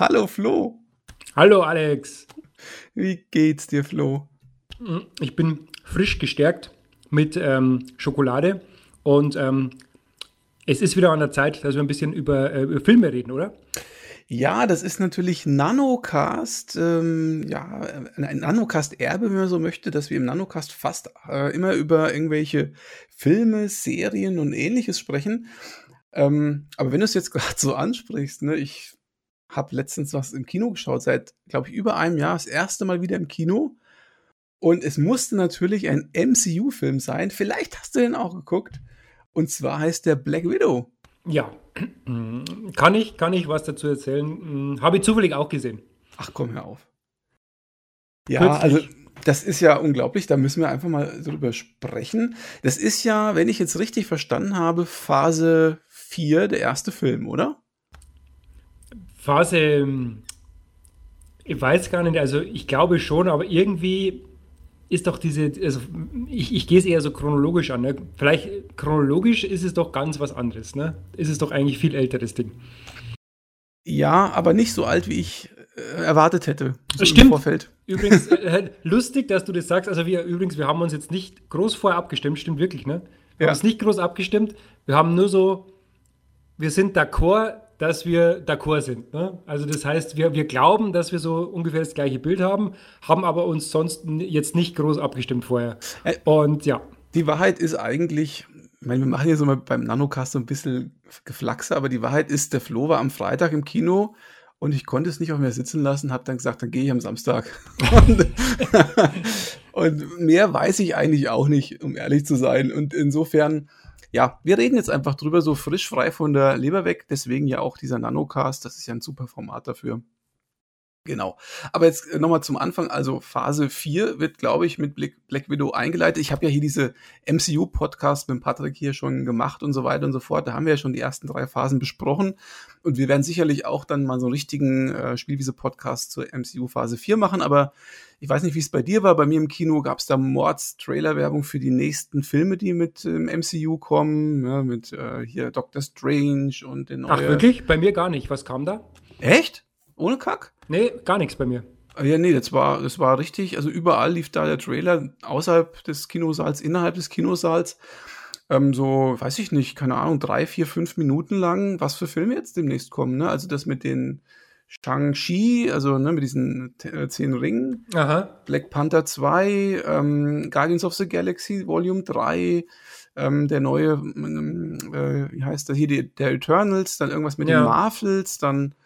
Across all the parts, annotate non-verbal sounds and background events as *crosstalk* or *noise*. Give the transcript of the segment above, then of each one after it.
Hallo Flo. Hallo Alex. Wie geht's dir, Flo? Ich bin frisch gestärkt mit ähm, Schokolade und ähm, es ist wieder an der Zeit, dass wir ein bisschen über, äh, über Filme reden, oder? Ja, das ist natürlich Nanocast, ähm, ja, ein Nanocast-Erbe, wenn man so möchte, dass wir im Nanocast fast äh, immer über irgendwelche Filme, Serien und ähnliches sprechen. Ähm, aber wenn du es jetzt *laughs* gerade so ansprichst, ne, ich habe letztens was im Kino geschaut, seit, glaube ich, über einem Jahr, das erste Mal wieder im Kino. Und es musste natürlich ein MCU-Film sein. Vielleicht hast du den auch geguckt. Und zwar heißt der Black Widow. Ja, *clears throat* kann ich, kann ich was dazu erzählen? Hm, habe ich zufällig auch gesehen. Ach komm, hör auf. Ja, Plötzlich. also das ist ja unglaublich, da müssen wir einfach mal drüber sprechen. Das ist ja, wenn ich jetzt richtig verstanden habe, Phase 4, der erste Film, oder? Phase, ähm, ich weiß gar nicht, also ich glaube schon, aber irgendwie ist doch diese, also ich, ich gehe es eher so chronologisch an. Ne? Vielleicht chronologisch ist es doch ganz was anderes, ne? Ist es doch eigentlich viel älteres Ding. Ja, aber nicht so alt, wie ich äh, erwartet hätte. So Stimmt. Im Vorfeld. Übrigens, *laughs* äh, lustig, dass du das sagst. Also wir übrigens, wir haben uns jetzt nicht groß vorher abgestimmt, stimmt wirklich, ne? Wir ja. haben uns nicht groß abgestimmt. Wir haben nur so, wir sind d'accord, dass wir d'accord sind. Ne? Also das heißt, wir, wir glauben, dass wir so ungefähr das gleiche Bild haben, haben aber uns sonst jetzt nicht groß abgestimmt vorher. Äh, Und ja. Die Wahrheit ist eigentlich, ich meine, wir machen hier so mal beim Nanocast so ein bisschen Geflaxe, aber die Wahrheit ist, der Flo war am Freitag im Kino und ich konnte es nicht auf mir sitzen lassen, habe dann gesagt, dann gehe ich am Samstag. *laughs* und, *laughs* und mehr weiß ich eigentlich auch nicht, um ehrlich zu sein. Und insofern ja, wir reden jetzt einfach drüber, so frisch frei von der Leber weg. Deswegen ja auch dieser Nanocast. Das ist ja ein super Format dafür. Genau. Aber jetzt äh, nochmal zum Anfang. Also Phase 4 wird, glaube ich, mit Black Widow eingeleitet. Ich habe ja hier diese MCU-Podcast mit Patrick hier schon gemacht und so weiter und so fort. Da haben wir ja schon die ersten drei Phasen besprochen. Und wir werden sicherlich auch dann mal so einen richtigen äh, Spielwiese-Podcast zur MCU Phase 4 machen. Aber ich weiß nicht, wie es bei dir war. Bei mir im Kino gab es da Mords-Trailer-Werbung für die nächsten Filme, die mit ähm, MCU kommen. Ja, mit äh, hier Doctor Strange und den neuen. Ach, wirklich? Bei mir gar nicht. Was kam da? Echt? Ohne Kack? Nee, gar nichts bei mir. Ah, ja, nee, das war, das war richtig. Also überall lief da der Trailer außerhalb des Kinosaals, innerhalb des Kinosaals. Ähm, so, weiß ich nicht, keine Ahnung, drei, vier, fünf Minuten lang, was für Filme jetzt demnächst kommen. Ne? Also das mit den Shang-Chi, also ne, mit diesen äh, zehn Ringen. Aha. Black Panther 2, ähm, Guardians of the Galaxy Volume 3, ähm, der neue, ähm, äh, wie heißt das hier, die, der Eternals, dann irgendwas mit ja. den Marvels, dann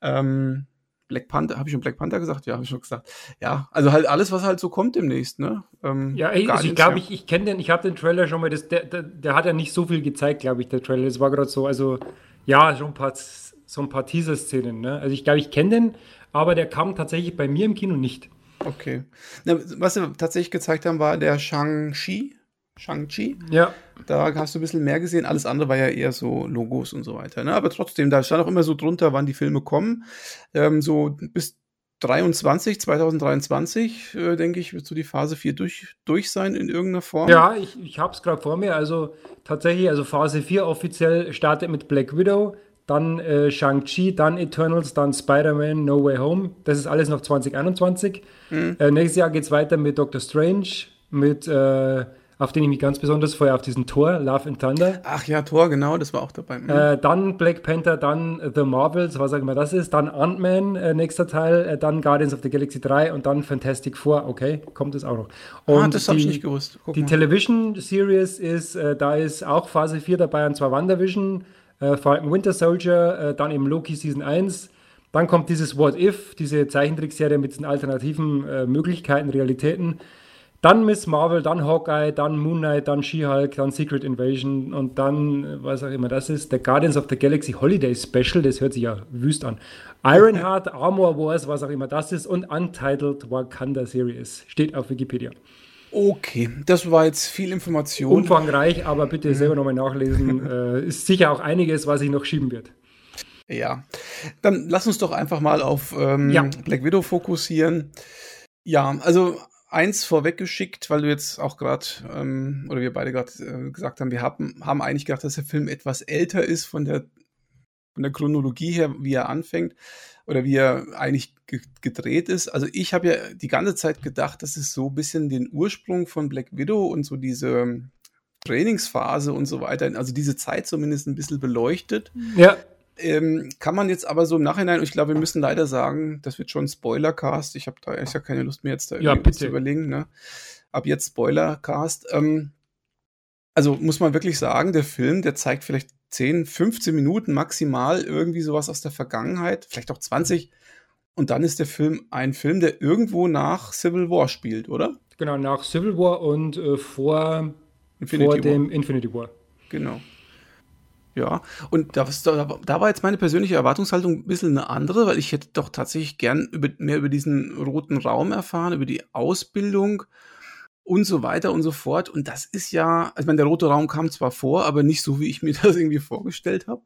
ähm, Black Panther, habe ich schon Black Panther gesagt? Ja, habe ich schon gesagt. Ja, also halt alles, was halt so kommt demnächst, ne? Ähm, ja, ey, also ich glaube, ich, ich kenne den, ich habe den Trailer schon mal, das, der, der, der, hat ja nicht so viel gezeigt, glaube ich, der Trailer. Das war gerade so, also ja, schon ein paar, so ein paar Teaser-Szenen, ne? Also ich glaube, ich kenne den, aber der kam tatsächlich bei mir im Kino nicht. Okay. Na, was sie tatsächlich gezeigt haben, war der Shang-Chi, Shang-Chi. Ja. Da hast du ein bisschen mehr gesehen. Alles andere war ja eher so Logos und so weiter. Ne? Aber trotzdem, da stand auch immer so drunter, wann die Filme kommen. Ähm, so bis 23, 2023, äh, denke ich, wird so die Phase 4 durch, durch sein in irgendeiner Form. Ja, ich, ich habe es gerade vor mir. Also tatsächlich, also Phase 4 offiziell startet mit Black Widow, dann äh, Shang-Chi, dann Eternals, dann Spider-Man, No Way Home. Das ist alles noch 2021. Mhm. Äh, nächstes Jahr geht es weiter mit Doctor Strange, mit äh, auf den ich mich ganz besonders freue, auf diesen Tor, Love and Thunder. Ach ja, Tor, genau, das war auch dabei. Mhm. Äh, dann Black Panther, dann The Marvels, was auch immer das ist, dann Ant-Man, äh, nächster Teil, äh, dann Guardians of the Galaxy 3 und dann Fantastic Four, okay, kommt es auch noch. Ah, und ah, das habe ich nicht gewusst. Guck die mal. Television Series ist, äh, da ist auch Phase 4 dabei, und zwar WandaVision, äh, Falcon Winter Soldier, äh, dann eben Loki Season 1, dann kommt dieses What If, diese Zeichentrickserie mit diesen alternativen Möglichkeiten, Realitäten. Dann Miss Marvel, dann Hawkeye, dann Moon Knight, dann She-Hulk, dann Secret Invasion und dann, was auch immer das ist, der Guardians of the Galaxy Holiday Special, das hört sich ja wüst an. Ironheart, Armor Wars, was auch immer das ist und Untitled Wakanda Series. Steht auf Wikipedia. Okay, das war jetzt viel Information. Umfangreich, aber bitte selber nochmal nachlesen. *laughs* äh, ist sicher auch einiges, was sich noch schieben wird. Ja, dann lass uns doch einfach mal auf ähm, ja. Black Widow fokussieren. Ja, also eins vorweggeschickt, weil du jetzt auch gerade, ähm, oder wir beide gerade äh, gesagt haben, wir haben, haben eigentlich gedacht, dass der Film etwas älter ist von der von der Chronologie her, wie er anfängt oder wie er eigentlich gedreht ist. Also ich habe ja die ganze Zeit gedacht, das ist so ein bisschen den Ursprung von Black Widow und so diese Trainingsphase und so weiter, also diese Zeit zumindest ein bisschen beleuchtet. Ja. Ähm, kann man jetzt aber so im Nachhinein, ich glaube, wir müssen leider sagen, das wird schon Spoilercast. Ich habe da echt ja keine Lust mehr jetzt da ja, zu überlegen. Ne? Ab jetzt Spoilercast. Ähm, also muss man wirklich sagen, der Film, der zeigt vielleicht 10, 15 Minuten maximal irgendwie sowas aus der Vergangenheit, vielleicht auch 20. Und dann ist der Film ein Film, der irgendwo nach Civil War spielt, oder? Genau, nach Civil War und äh, vor, Infinity vor War. dem Infinity War. Genau. Ja, und da, da, war jetzt meine persönliche Erwartungshaltung ein bisschen eine andere, weil ich hätte doch tatsächlich gern über, mehr über diesen roten Raum erfahren, über die Ausbildung und so weiter und so fort. Und das ist ja, also ich meine, der rote Raum kam zwar vor, aber nicht so, wie ich mir *laughs* das irgendwie vorgestellt habe.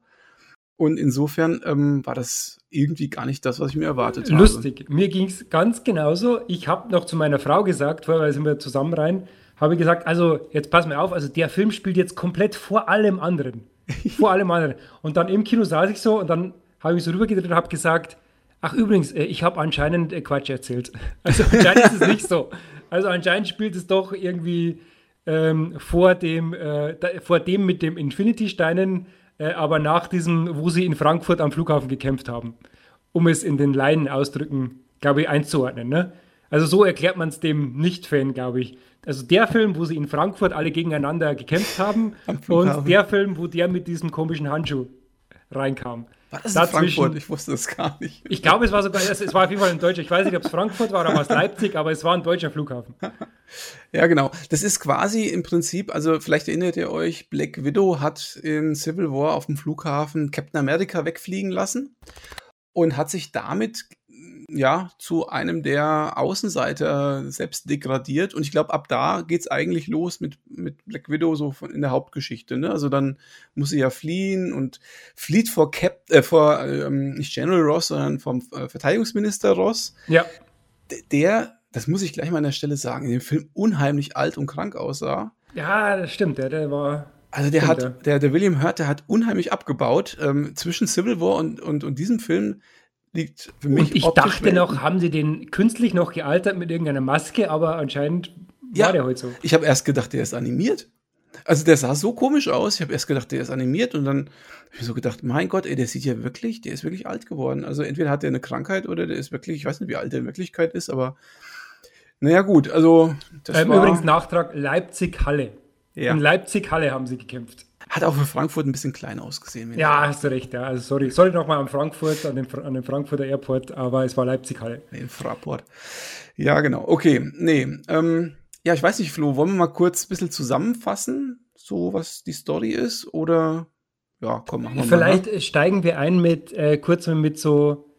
Und insofern ähm, war das irgendwie gar nicht das, was ich mir erwartet habe. Lustig. Mir ging es ganz genauso. Ich habe noch zu meiner Frau gesagt, vorher sind wir zusammen rein, habe gesagt, also jetzt pass mir auf, also der Film spielt jetzt komplett vor allem anderen. *laughs* vor allem anderen. Und dann im Kino saß ich so und dann habe ich so rübergedreht und habe gesagt, ach übrigens, äh, ich habe anscheinend äh, Quatsch erzählt. *laughs* Also anscheinend ist es nicht so. Also anscheinend spielt es doch irgendwie ähm, vor, dem, äh, da, vor dem mit dem Infinity-Steinen, äh, aber nach diesem, wo sie in Frankfurt am Flughafen gekämpft haben, um es in den Leinen-Ausdrücken, glaube ich, einzuordnen. Ne? Also so erklärt man es dem Nicht-Fan, glaube ich. Also der Film, wo sie in Frankfurt alle gegeneinander gekämpft haben *laughs* und der Film, wo der mit diesem komischen Handschuh reinkam. War das in Frankfurt? Ich wusste das gar nicht. Ich glaube, es war sogar, es, war auf jeden Fall ein deutscher. Ich weiß nicht, ob es Frankfurt war oder war es Leipzig, aber es war ein deutscher Flughafen. *laughs* ja, genau. Das ist quasi im Prinzip, also vielleicht erinnert ihr euch, Black Widow hat in Civil War auf dem Flughafen Captain America wegfliegen lassen und hat sich damit ja, zu einem der Außenseiter selbst degradiert. Und ich glaube, ab da geht's eigentlich los mit, mit Black Widow so von, in der Hauptgeschichte. Ne? Also dann muss sie ja fliehen und flieht vor Cap, äh, vor ähm, nicht General Ross, sondern vom äh, Verteidigungsminister Ross. Ja. Der, das muss ich gleich mal an der Stelle sagen, in dem Film unheimlich alt und krank aussah. Ja, das stimmt, der, der war. Also der stimmt, hat, der, der William Hurt, der hat unheimlich abgebaut. Ähm, zwischen Civil War und, und, und diesem Film liegt für mich. Und ich dachte Welt. noch, haben sie den künstlich noch gealtert mit irgendeiner Maske, aber anscheinend ja, war der heute so. Ich habe erst gedacht, der ist animiert. Also der sah so komisch aus. Ich habe erst gedacht, der ist animiert und dann habe ich so gedacht, mein Gott, ey, der sieht ja wirklich, der ist wirklich alt geworden. Also entweder hat er eine Krankheit oder der ist wirklich, ich weiß nicht, wie alt der in Wirklichkeit ist, aber naja gut, also das ähm, war, Übrigens Nachtrag Leipzig-Halle. Ja. In Leipzig-Halle haben sie gekämpft. Hat auch für Frankfurt ein bisschen klein ausgesehen. Ja, hast du recht. Ja. Also sorry, sorry nochmal an Frankfurt, an den, an den Frankfurter Airport, aber es war Leipzig-Halle. In Fraport. Ja, genau. Okay, nee. Ähm, ja, ich weiß nicht, Flo, wollen wir mal kurz ein bisschen zusammenfassen, so was die Story ist? Oder ja, komm, machen wir Vielleicht mal. steigen wir ein mit äh, kurz mit so,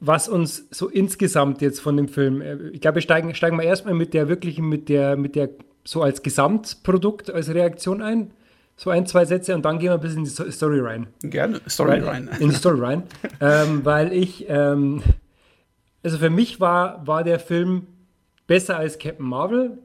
was uns so insgesamt jetzt von dem Film. Äh, ich glaube, wir steigen, steigen wir erstmal mit der wirklichen, mit der, mit der so als Gesamtprodukt, als Reaktion ein so ein, zwei Sätze und dann gehen wir ein bisschen in die Story rein. Gerne, Story rein. In die Story rein. *laughs* ähm, weil ich, ähm, also für mich war, war der Film besser als Captain Marvel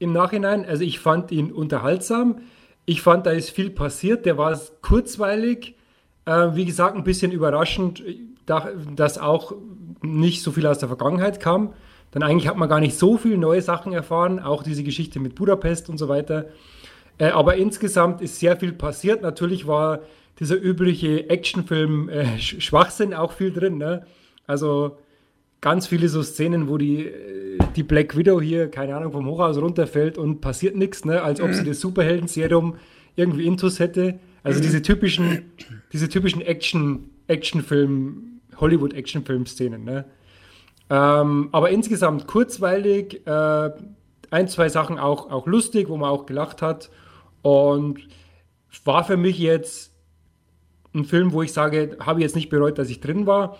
im Nachhinein. Also ich fand ihn unterhaltsam. Ich fand, da ist viel passiert. Der war kurzweilig. Äh, wie gesagt, ein bisschen überraschend, dass auch nicht so viel aus der Vergangenheit kam. Dann eigentlich hat man gar nicht so viele neue Sachen erfahren. Auch diese Geschichte mit Budapest und so weiter. Äh, aber insgesamt ist sehr viel passiert. Natürlich war dieser übliche Actionfilm äh, *laughs* Schwachsinn auch viel drin. Ne? Also ganz viele so Szenen, wo die, äh, die Black Widow hier, keine Ahnung, vom Hochhaus runterfällt und passiert nichts, ne? als ob sie das Superhelden-Serum irgendwie intus hätte. Also diese typischen, diese typischen Action, Actionfilm, Hollywood-Actionfilm-Szenen. Ne? Ähm, aber insgesamt kurzweilig, äh, ein, zwei Sachen auch, auch lustig, wo man auch gelacht hat. Und war für mich jetzt ein Film, wo ich sage, habe ich jetzt nicht bereut, dass ich drin war.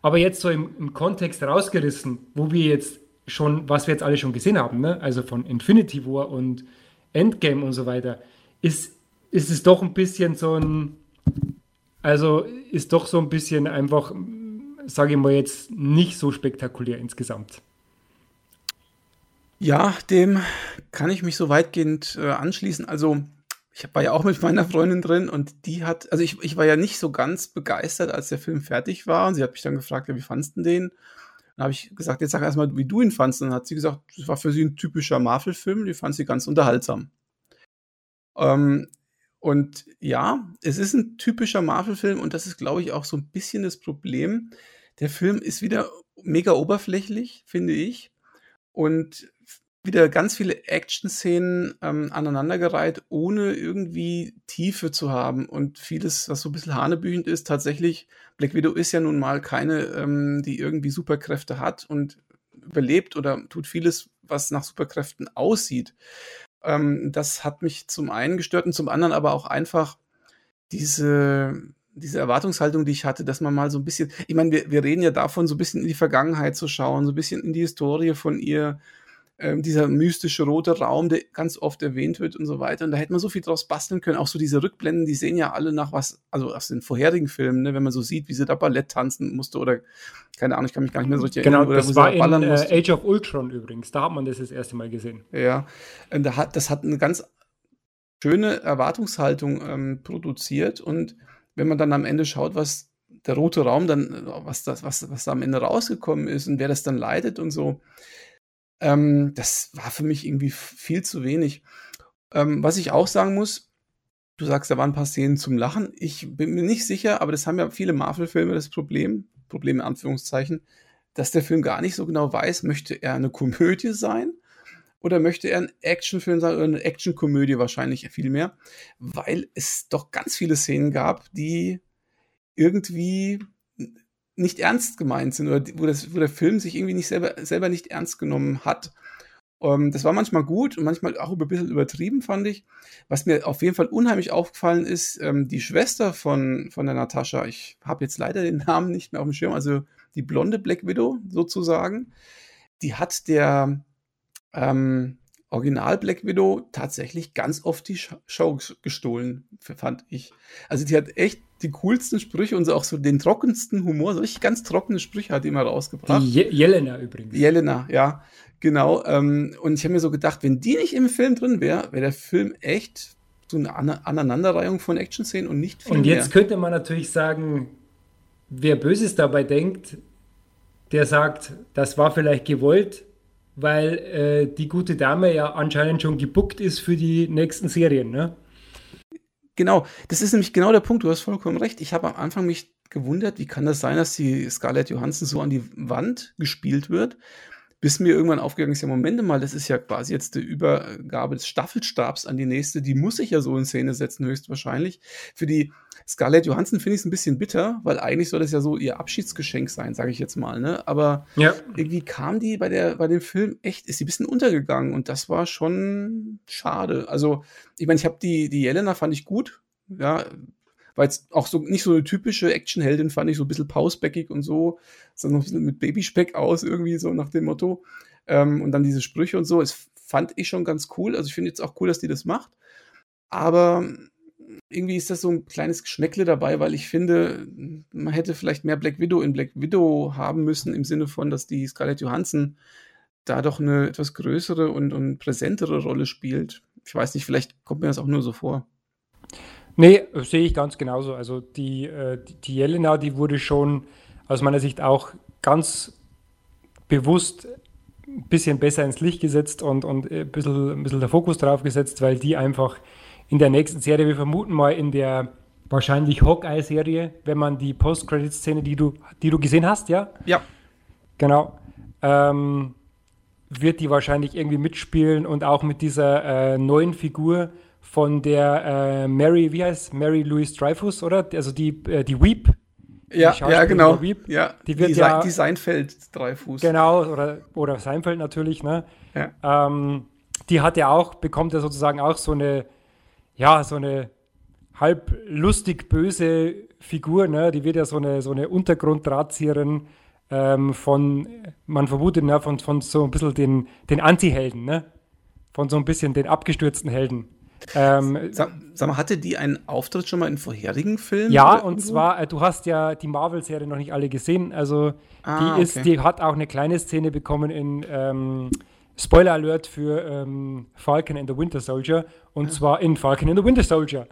Aber jetzt so im, im Kontext rausgerissen, wo wir jetzt schon, was wir jetzt alle schon gesehen haben, ne? also von Infinity War und Endgame und so weiter, ist, ist es doch ein bisschen so ein, also ist doch so ein bisschen einfach, sage ich mal jetzt, nicht so spektakulär insgesamt. Ja, dem kann ich mich so weitgehend äh, anschließen. Also ich war ja auch mit meiner Freundin drin und die hat, also ich, ich war ja nicht so ganz begeistert, als der Film fertig war. Und sie hat mich dann gefragt, ja, wie fandest du den? Dann habe ich gesagt, jetzt sag erstmal, wie du ihn fandest. Und dann hat sie gesagt, das war für sie ein typischer Marvel-Film, die fand sie ganz unterhaltsam. Ähm, und ja, es ist ein typischer Marvel-Film und das ist, glaube ich, auch so ein bisschen das Problem. Der Film ist wieder mega oberflächlich, finde ich. Und wieder ganz viele Action-Szenen ähm, aneinandergereiht, ohne irgendwie Tiefe zu haben und vieles, was so ein bisschen hanebüchend ist. Tatsächlich, Black Widow ist ja nun mal keine, ähm, die irgendwie Superkräfte hat und überlebt oder tut vieles, was nach Superkräften aussieht. Ähm, das hat mich zum einen gestört und zum anderen aber auch einfach diese, diese Erwartungshaltung, die ich hatte, dass man mal so ein bisschen, ich meine, wir, wir reden ja davon, so ein bisschen in die Vergangenheit zu schauen, so ein bisschen in die Historie von ihr, ähm, dieser mystische rote Raum, der ganz oft erwähnt wird und so weiter. Und da hätte man so viel draus basteln können. Auch so diese Rückblenden, die sehen ja alle nach was, also aus den vorherigen Filmen, ne, wenn man so sieht, wie sie da Ballett tanzen musste oder keine Ahnung, ich kann mich gar nicht mehr so richtig genau, erinnern. Genau, das war in äh, Age of Ultron übrigens. Da hat man das das erste Mal gesehen. Ja, und da hat, das hat eine ganz schöne Erwartungshaltung ähm, produziert und wenn man dann am Ende schaut, was der rote Raum dann, was das, was, was da am Ende rausgekommen ist und wer das dann leitet und so, ähm, das war für mich irgendwie viel zu wenig. Ähm, was ich auch sagen muss, du sagst, da waren ein paar Szenen zum Lachen. Ich bin mir nicht sicher, aber das haben ja viele Marvel-Filme das Problem, Problem in Anführungszeichen, dass der Film gar nicht so genau weiß, möchte er eine Komödie sein oder möchte er ein Actionfilm sein oder eine Actionkomödie wahrscheinlich viel mehr, weil es doch ganz viele Szenen gab, die irgendwie nicht ernst gemeint sind oder wo, das, wo der Film sich irgendwie nicht selber, selber nicht ernst genommen hat. Um, ähm, das war manchmal gut und manchmal auch ein bisschen übertrieben, fand ich. Was mir auf jeden Fall unheimlich aufgefallen ist, ähm, die Schwester von, von der Natascha, ich habe jetzt leider den Namen nicht mehr auf dem Schirm, also die blonde Black Widow sozusagen, die hat der ähm, Original Black Widow tatsächlich ganz oft die Show gestohlen, fand ich. Also die hat echt die coolsten Sprüche und auch so den trockensten Humor, so richtig ganz trockene Sprüche hat die immer rausgebracht. Die Je Jelena übrigens. Jelena, ja, genau. Ähm, und ich habe mir so gedacht, wenn die nicht im Film drin wäre, wäre der Film echt so eine An Aneinanderreihung von Action-Szenen und nicht viel Und jetzt mehr. könnte man natürlich sagen, wer Böses dabei denkt, der sagt, das war vielleicht gewollt, weil äh, die gute Dame ja anscheinend schon gebuckt ist für die nächsten Serien, ne? Genau, das ist nämlich genau der Punkt, du hast vollkommen recht. Ich habe am Anfang mich gewundert, wie kann das sein, dass die Scarlett Johansson so an die Wand gespielt wird, bis mir irgendwann aufgegangen ist, ja, Moment mal, das ist ja quasi jetzt die Übergabe des Staffelstabs an die nächste, die muss ich ja so in Szene setzen, höchstwahrscheinlich. Für die Scarlett Johansson finde ich es ein bisschen bitter, weil eigentlich soll das ja so ihr Abschiedsgeschenk sein, sage ich jetzt mal, ne? Aber ja. irgendwie kam die bei der, bei dem Film echt, ist sie ein bisschen untergegangen und das war schon schade. Also, ich meine, ich habe die, die Jelena fand ich gut, ja, war jetzt auch so nicht so eine typische Actionheldin, fand ich so ein bisschen pausbäckig und so, sondern ein bisschen mit Babyspeck aus, irgendwie so nach dem Motto. Ähm, und dann diese Sprüche und so, das fand ich schon ganz cool. Also ich finde jetzt auch cool, dass die das macht. Aber irgendwie ist das so ein kleines Geschmäckle dabei, weil ich finde, man hätte vielleicht mehr Black Widow in Black Widow haben müssen, im Sinne von, dass die Scarlett Johansson da doch eine etwas größere und, und präsentere Rolle spielt. Ich weiß nicht, vielleicht kommt mir das auch nur so vor. Nee, sehe ich ganz genauso. Also die, äh, die Jelena, die wurde schon aus meiner Sicht auch ganz bewusst ein bisschen besser ins Licht gesetzt und, und ein, bisschen, ein bisschen der Fokus drauf gesetzt, weil die einfach in der nächsten Serie, wir vermuten mal in der wahrscheinlich Hawkeye-Serie, wenn man die Post-Credit-Szene, die du, die du gesehen hast, ja? Ja. Genau. Ähm, wird die wahrscheinlich irgendwie mitspielen und auch mit dieser äh, neuen Figur, von der äh, Mary, wie heißt Mary Louise Dreyfus, oder? Also die, äh, die Weep. Ja, ja, genau. Weep, ja, die wird die, ja, die Seinfeld Dreyfus. Genau, oder, oder Seinfeld natürlich, ne? Ja. Ähm, die hat ja auch, bekommt ja sozusagen auch so eine, ja, so eine halb lustig böse Figur, ne? Die wird ja so eine, so eine Untergrunddrahtzieherin ähm, von, man vermutet, ne, von, von so ein bisschen den, den Anti-Helden, ne? Von so ein bisschen den abgestürzten Helden. Ähm, sag, sag, mal, hatte die einen Auftritt schon mal in vorherigen Filmen? Ja, und zwar, äh, du hast ja die Marvel-Serie noch nicht alle gesehen. Also ah, die, ist, okay. die hat auch eine kleine Szene bekommen in ähm, Spoiler Alert für ähm, Falcon and the Winter Soldier und ja. zwar in Falcon and the Winter Soldier.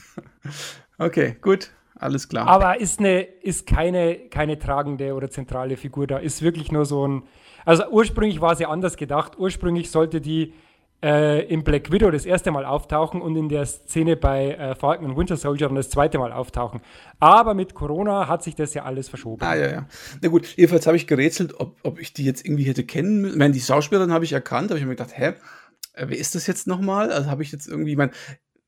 *laughs* okay, gut, alles klar. Aber ist, eine, ist keine, keine tragende oder zentrale Figur da, ist wirklich nur so ein. Also ursprünglich war sie anders gedacht. Ursprünglich sollte die äh, in Black Widow das erste Mal auftauchen und in der Szene bei äh, Falcon und Winter Soldier dann das zweite Mal auftauchen. Aber mit Corona hat sich das ja alles verschoben. Ah, ja, ja. Na gut, jedenfalls habe ich gerätselt, ob, ob ich die jetzt irgendwie hätte kennen müssen. Ich meine, die Schauspielerin habe ich erkannt, aber ich habe mir gedacht, hä, äh, wer ist das jetzt nochmal? Also habe ich jetzt irgendwie, ich meine,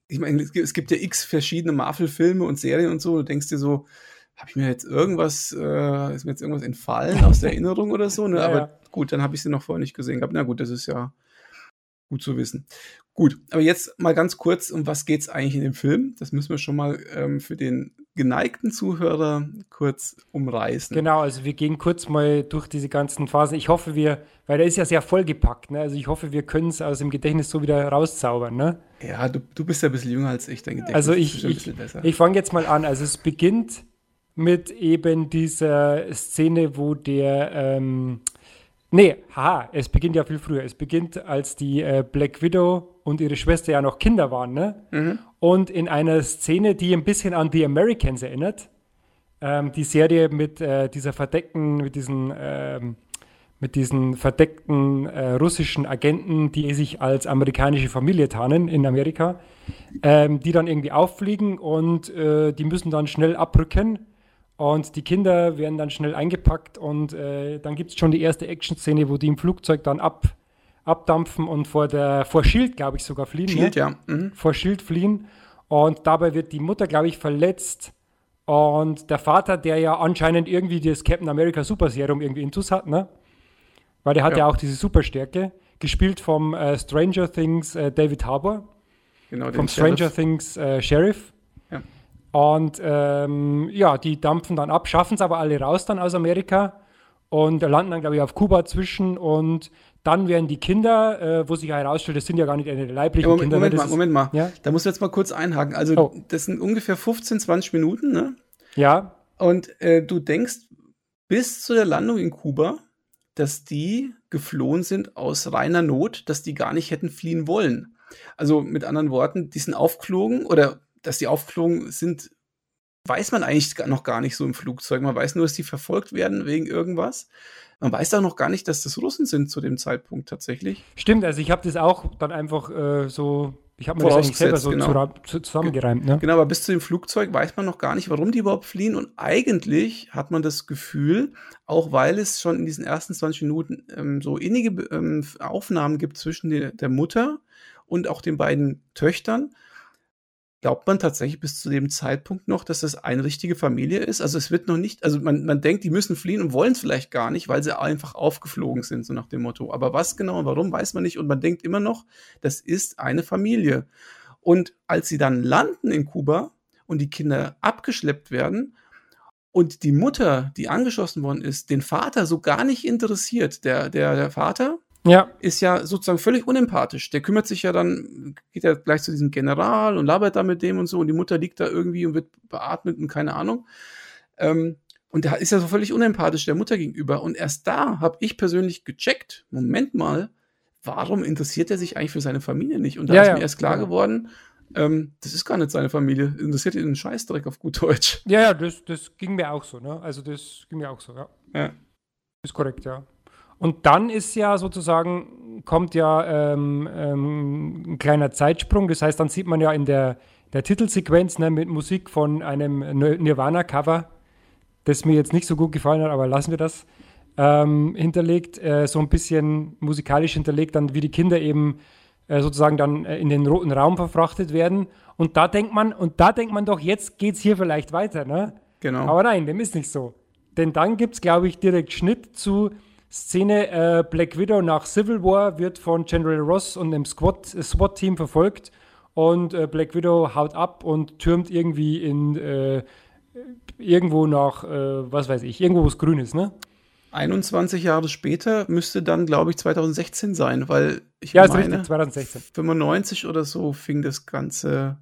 ich meine, es gibt ja x verschiedene Marvel-Filme und Serien und so, du denkst dir so, habe ich mir jetzt irgendwas, äh, ist mir jetzt irgendwas entfallen aus der *laughs* Erinnerung oder so, ne? ja, aber ja. gut, dann habe ich sie noch vorher nicht gesehen gehabt. Na gut, das ist ja Gut zu wissen. Gut, aber jetzt mal ganz kurz, um was geht es eigentlich in dem Film? Das müssen wir schon mal ähm, für den geneigten Zuhörer kurz umreißen. Genau, also wir gehen kurz mal durch diese ganzen Phasen. Ich hoffe, wir, weil der ist ja sehr vollgepackt, ne? Also ich hoffe, wir können es aus dem Gedächtnis so wieder rauszaubern, ne? Ja, du, du bist ja ein bisschen jünger als ich, dein Gedächtnis also ich, ist ich, besser. Ich fange jetzt mal an. Also es beginnt mit eben dieser Szene, wo der ähm, Nee, haha, es beginnt ja viel früher. Es beginnt, als die äh, Black Widow und ihre Schwester ja noch Kinder waren, ne? Mhm. Und in einer Szene, die ein bisschen an The Americans erinnert, ähm, die Serie mit äh, dieser verdeckten, mit diesen, ähm, mit diesen verdeckten äh, russischen Agenten, die sich als amerikanische Familie tarnen in Amerika, ähm, die dann irgendwie auffliegen und äh, die müssen dann schnell abrücken und die Kinder werden dann schnell eingepackt und äh, dann gibt es schon die erste Action-Szene, wo die im Flugzeug dann ab, abdampfen und vor der vor Schild, glaube ich, sogar fliehen. Schild, ne? ja. Mhm. Vor Schild fliehen. Und dabei wird die Mutter, glaube ich, verletzt. Und der Vater, der ja anscheinend irgendwie das Captain America Super Serum irgendwie intus hat, ne? Weil der hat ja, ja auch diese Superstärke, gespielt vom äh, Stranger Things äh, David Harbour. Genau, vom Stranger Sheriff. Things äh, Sheriff. Und ähm, ja, die dampfen dann ab, schaffen es aber alle raus dann aus Amerika und landen dann, glaube ich, auf Kuba zwischen und dann werden die Kinder, äh, wo sich herausstellt, das sind ja gar nicht eine leiblichen ja, Moment, Kinder. Moment mal, Moment mal. Ja? Da muss ich jetzt mal kurz einhaken. Also, oh. das sind ungefähr 15, 20 Minuten, ne? Ja. Und äh, du denkst bis zu der Landung in Kuba, dass die geflohen sind aus reiner Not, dass die gar nicht hätten fliehen wollen. Also mit anderen Worten, die sind aufgeflogen oder dass die aufgeflogen sind, weiß man eigentlich noch gar nicht so im Flugzeug. Man weiß nur, dass die verfolgt werden wegen irgendwas. Man weiß auch noch gar nicht, dass das Russen sind zu dem Zeitpunkt tatsächlich. Stimmt, also ich habe das auch dann einfach äh, so, ich habe mir das eigentlich selber so genau. zusammengereimt. Ne? Genau, aber bis zu dem Flugzeug weiß man noch gar nicht, warum die überhaupt fliehen. Und eigentlich hat man das Gefühl, auch weil es schon in diesen ersten 20 Minuten ähm, so innige ähm, Aufnahmen gibt zwischen der, der Mutter und auch den beiden Töchtern, glaubt man tatsächlich bis zu dem Zeitpunkt noch, dass das eine richtige Familie ist. Also es wird noch nicht, also man, man denkt, die müssen fliehen und wollen es vielleicht gar nicht, weil sie einfach aufgeflogen sind, so nach dem Motto. Aber was genau und warum, weiß man nicht. Und man denkt immer noch, das ist eine Familie. Und als sie dann landen in Kuba und die Kinder abgeschleppt werden und die Mutter, die angeschossen worden ist, den Vater so gar nicht interessiert, der, der, der Vater, ja. ist ja sozusagen völlig unempathisch. Der kümmert sich ja dann, geht ja gleich zu diesem General und labert da mit dem und so und die Mutter liegt da irgendwie und wird beatmet und keine Ahnung. Ähm, und der ist ja so völlig unempathisch der Mutter gegenüber. Und erst da habe ich persönlich gecheckt, Moment mal, warum interessiert er sich eigentlich für seine Familie nicht? Und da ja, ist mir erst klar geworden, ähm, das ist gar nicht seine Familie. Interessiert ihn einen Scheißdreck auf gut Deutsch. Ja, ja, das, das ging mir auch so, ne? Also das ging mir auch so, ja. Ja. Ist korrekt, ja. Und dann ist ja sozusagen, kommt ja ähm, ähm, ein kleiner Zeitsprung. Das heißt, dann sieht man ja in der, der Titelsequenz ne, mit Musik von einem Nirvana-Cover, das mir jetzt nicht so gut gefallen hat, aber lassen wir das, ähm, hinterlegt, äh, so ein bisschen musikalisch hinterlegt, dann wie die Kinder eben äh, sozusagen dann äh, in den roten Raum verfrachtet werden. Und da denkt man, und da denkt man doch, jetzt geht es hier vielleicht weiter, ne? Genau. Aber nein, dem ist nicht so. Denn dann gibt es, glaube ich, direkt Schnitt zu Szene äh, Black Widow nach Civil War wird von General Ross und einem SWAT-Team verfolgt und äh, Black Widow haut ab und türmt irgendwie in äh, irgendwo nach, äh, was weiß ich, irgendwo wo es grün ist, ne? 21 Jahre später müsste dann, glaube ich, 2016 sein, weil ich ja, meine, richtig, 2016. 95 oder so fing das Ganze.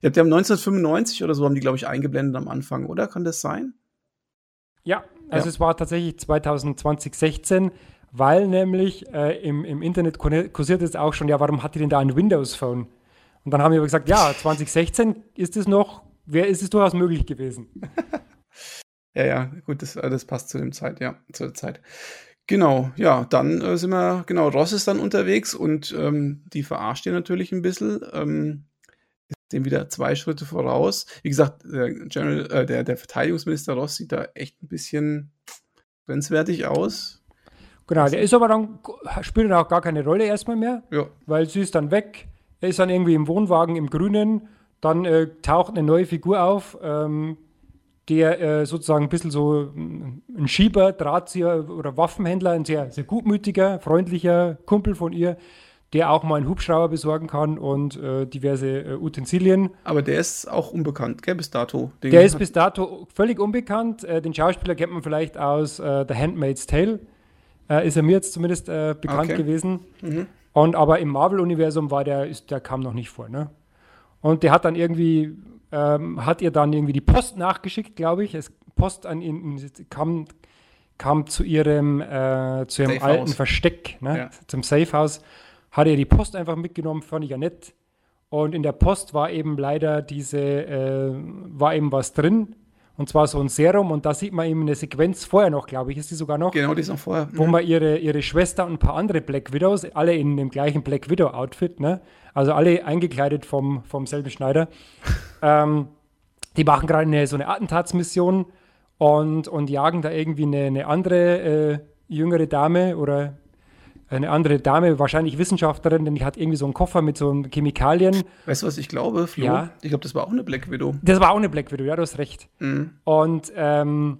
Ja, die haben 1995 oder so haben die, glaube ich, eingeblendet am Anfang, oder? Kann das sein? Ja, also ja. es war tatsächlich 2020, 16 weil nämlich äh, im, im Internet kursiert es auch schon, ja, warum hat die denn da ein Windows-Phone? Und dann haben wir gesagt, ja, 2016 ist es noch, wer ist es durchaus möglich gewesen. *laughs* ja, ja, gut, das, das passt zu dem Zeit, ja, zur Zeit. Genau, ja, dann äh, sind wir, genau, Ross ist dann unterwegs und ähm, die verarscht ihn natürlich ein bisschen. Ähm, dem wieder zwei Schritte voraus. Wie gesagt, der, General, äh, der, der Verteidigungsminister Ross sieht da echt ein bisschen grenzwertig aus. Genau, der ist aber dann, spielt dann auch gar keine Rolle erstmal mehr, ja. weil sie ist dann weg. Er ist dann irgendwie im Wohnwagen im Grünen. Dann äh, taucht eine neue Figur auf, ähm, der äh, sozusagen ein bisschen so ein Schieber, Drahtzieher oder Waffenhändler, ein sehr, sehr gutmütiger, freundlicher Kumpel von ihr, der auch mal einen Hubschrauber besorgen kann und äh, diverse äh, Utensilien. Aber der ist auch unbekannt, gell, bis dato? Den der ist bis dato völlig unbekannt. Äh, den Schauspieler kennt man vielleicht aus äh, The Handmaid's Tale. Äh, ist er mir jetzt zumindest bekannt okay. gewesen. Mhm. Und aber im Marvel-Universum war der, ist, der kam noch nicht vor, ne? Und der hat dann irgendwie ähm, hat ihr dann irgendwie die Post nachgeschickt, glaube ich. Es Post an ihn kam, kam zu ihrem, äh, zu ihrem alten Versteck, ne? ja. zum Safehouse. Hat ihr die Post einfach mitgenommen, fand ich ja nett. Und in der Post war eben leider diese, äh, war eben was drin. Und zwar so ein Serum. Und da sieht man eben eine Sequenz vorher noch, glaube ich, ist die sogar noch. Genau, die ist noch vorher. Wo mhm. man ihre, ihre Schwester und ein paar andere Black Widows, alle in dem gleichen Black Widow-Outfit, ne? Also alle eingekleidet vom, vom selben Schneider. *laughs* ähm, die machen gerade eine, so eine Attentatsmission und, und jagen da irgendwie eine, eine andere äh, jüngere Dame oder eine andere Dame, wahrscheinlich Wissenschaftlerin, denn die hat irgendwie so einen Koffer mit so Chemikalien. Weißt du, was ich glaube, Flo? Ja. Ich glaube, das war auch eine Black Widow. Das war auch eine Black Widow, ja, du hast recht. Mhm. Und ähm,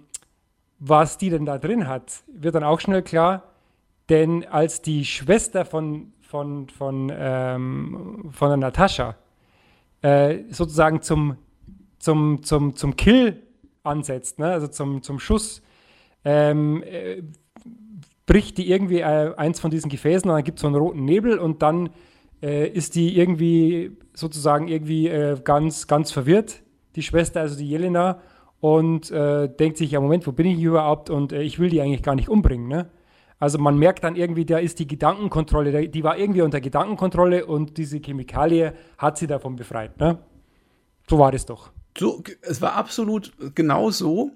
was die denn da drin hat, wird dann auch schnell klar. Denn als die Schwester von von, von, ähm, von der Natascha äh, sozusagen zum, zum, zum, zum Kill ansetzt, ne? also zum, zum Schuss, ähm, äh, bricht die irgendwie äh, eins von diesen Gefäßen und dann gibt es so einen roten Nebel und dann äh, ist die irgendwie sozusagen irgendwie äh, ganz, ganz verwirrt, die Schwester, also die Jelena, und äh, denkt sich, ja Moment, wo bin ich überhaupt und ich will die eigentlich gar nicht umbringen, ne? Also man merkt dann irgendwie, da ist die Gedankenkontrolle, die war irgendwie unter Gedankenkontrolle und diese Chemikalie hat sie davon befreit. Ne? So war das doch. So, es war absolut genau so,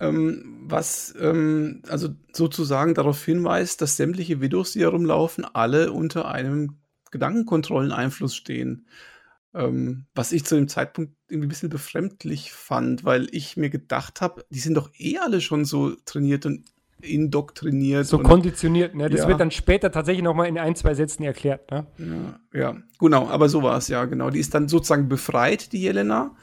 ähm, was ähm, also sozusagen darauf hinweist, dass sämtliche Videos, die herumlaufen, alle unter einem Gedankenkontrolleneinfluss stehen. Ähm, was ich zu dem Zeitpunkt irgendwie ein bisschen befremdlich fand, weil ich mir gedacht habe, die sind doch eh alle schon so trainiert und indoktriniert. So konditioniert, ne? Das ja. wird dann später tatsächlich nochmal in ein, zwei Sätzen erklärt, ne? Ja, ja, genau, aber so war es ja, genau. Die ist dann sozusagen befreit, die Jelena.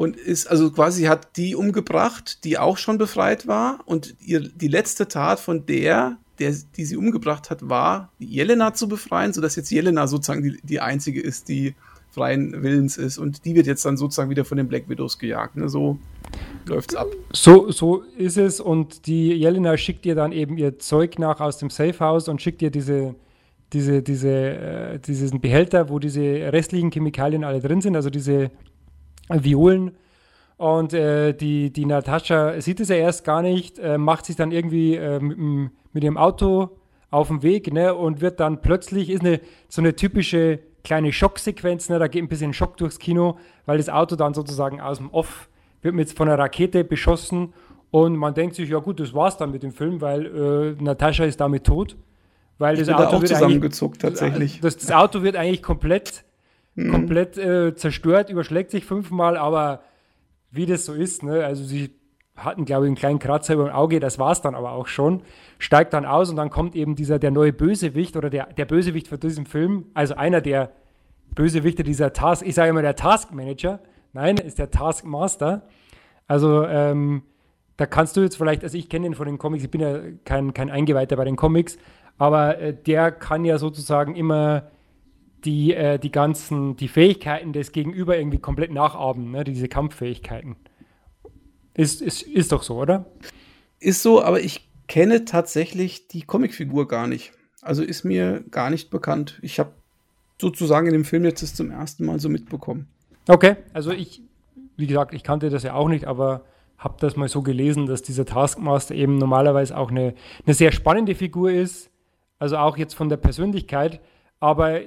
Und ist, also quasi hat die umgebracht, die auch schon befreit war. Und ihr, die letzte Tat von der, der, die sie umgebracht hat, war, Jelena zu befreien, sodass jetzt Jelena sozusagen die, die einzige ist, die freien Willens ist. Und die wird jetzt dann sozusagen wieder von den Black Widows gejagt. Ne? So läuft's ab. So, so ist es. Und die Jelena schickt ihr dann eben ihr Zeug nach aus dem Safehouse und schickt ihr diese, diese, diese, äh, diesen Behälter, wo diese restlichen Chemikalien alle drin sind, also diese Violen. Und äh, die, die Natascha sieht es ja erst gar nicht, äh, macht sich dann irgendwie äh, mit, mit, ihrem Auto auf den Weg ne, und wird dann plötzlich, ist eine, so eine typische kleine Schocksequenz, ne, da geht ein bisschen Schock durchs Kino, weil das Auto dann sozusagen aus dem Off wird mit von einer Rakete beschossen und man denkt sich, ja gut, das war's dann mit dem Film, weil äh, Natascha ist damit tot. Weil ich das Auto da wird zusammengezuckt tatsächlich. Das, das, Auto wird eigentlich komplett, mhm. komplett äh, zerstört, überschlägt sich fünfmal, aber wie das so ist, ne? also sie hatten, glaube ich, einen kleinen Kratzer über dem Auge, das war es dann aber auch schon, steigt dann aus und dann kommt eben dieser, der neue Bösewicht oder der, der Bösewicht für diesen Film, also einer der Bösewichte dieser Task, ich sage immer der Taskmanager, Nein, ist der Taskmaster. Also ähm, da kannst du jetzt vielleicht, also ich kenne ihn von den Comics, ich bin ja kein, kein Eingeweihter bei den Comics, aber äh, der kann ja sozusagen immer die, äh, die ganzen, die Fähigkeiten des Gegenüber irgendwie komplett nachahmen, ne? diese Kampffähigkeiten. Ist, ist, ist doch so, oder? Ist so, aber ich kenne tatsächlich die Comicfigur gar nicht. Also ist mir gar nicht bekannt. Ich habe sozusagen in dem Film jetzt das zum ersten Mal so mitbekommen. Okay, also ich, wie gesagt, ich kannte das ja auch nicht, aber habe das mal so gelesen, dass dieser Taskmaster eben normalerweise auch eine, eine sehr spannende Figur ist, also auch jetzt von der Persönlichkeit. Aber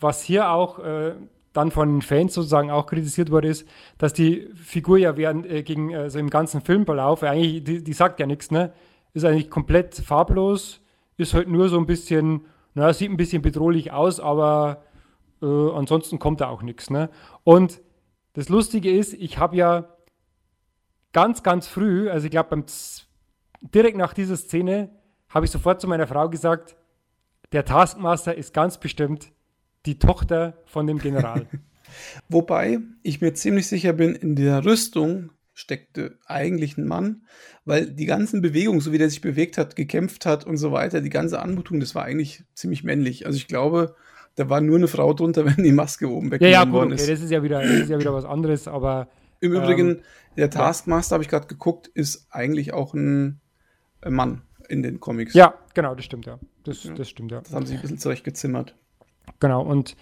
was hier auch äh, dann von den Fans sozusagen auch kritisiert wurde, ist, dass die Figur ja während, äh, gegen, also im ganzen Filmverlauf, eigentlich, die, die sagt ja nichts, ne? Ist eigentlich komplett farblos, ist halt nur so ein bisschen, naja, sieht ein bisschen bedrohlich aus, aber äh, ansonsten kommt da auch nichts, ne? Und das Lustige ist, ich habe ja ganz, ganz früh, also ich glaube, direkt nach dieser Szene, habe ich sofort zu meiner Frau gesagt, der Taskmaster ist ganz bestimmt die Tochter von dem General. *laughs* Wobei ich mir ziemlich sicher bin, in der Rüstung steckte eigentlich ein Mann, weil die ganzen Bewegungen, so wie der sich bewegt hat, gekämpft hat und so weiter, die ganze Anmutung, das war eigentlich ziemlich männlich. Also ich glaube, da war nur eine Frau drunter, *laughs* wenn die Maske oben weggenommen ja, ja, gut, ist. Okay, das ist ja wieder, das ist ja wieder was anderes, aber im Übrigen, ähm, der Taskmaster, ja. habe ich gerade geguckt, ist eigentlich auch ein Mann in den Comics. Ja, genau, das stimmt, ja. Das, ja. das stimmt, ja. Das haben sie ein bisschen zurechtgezimmert. Genau, und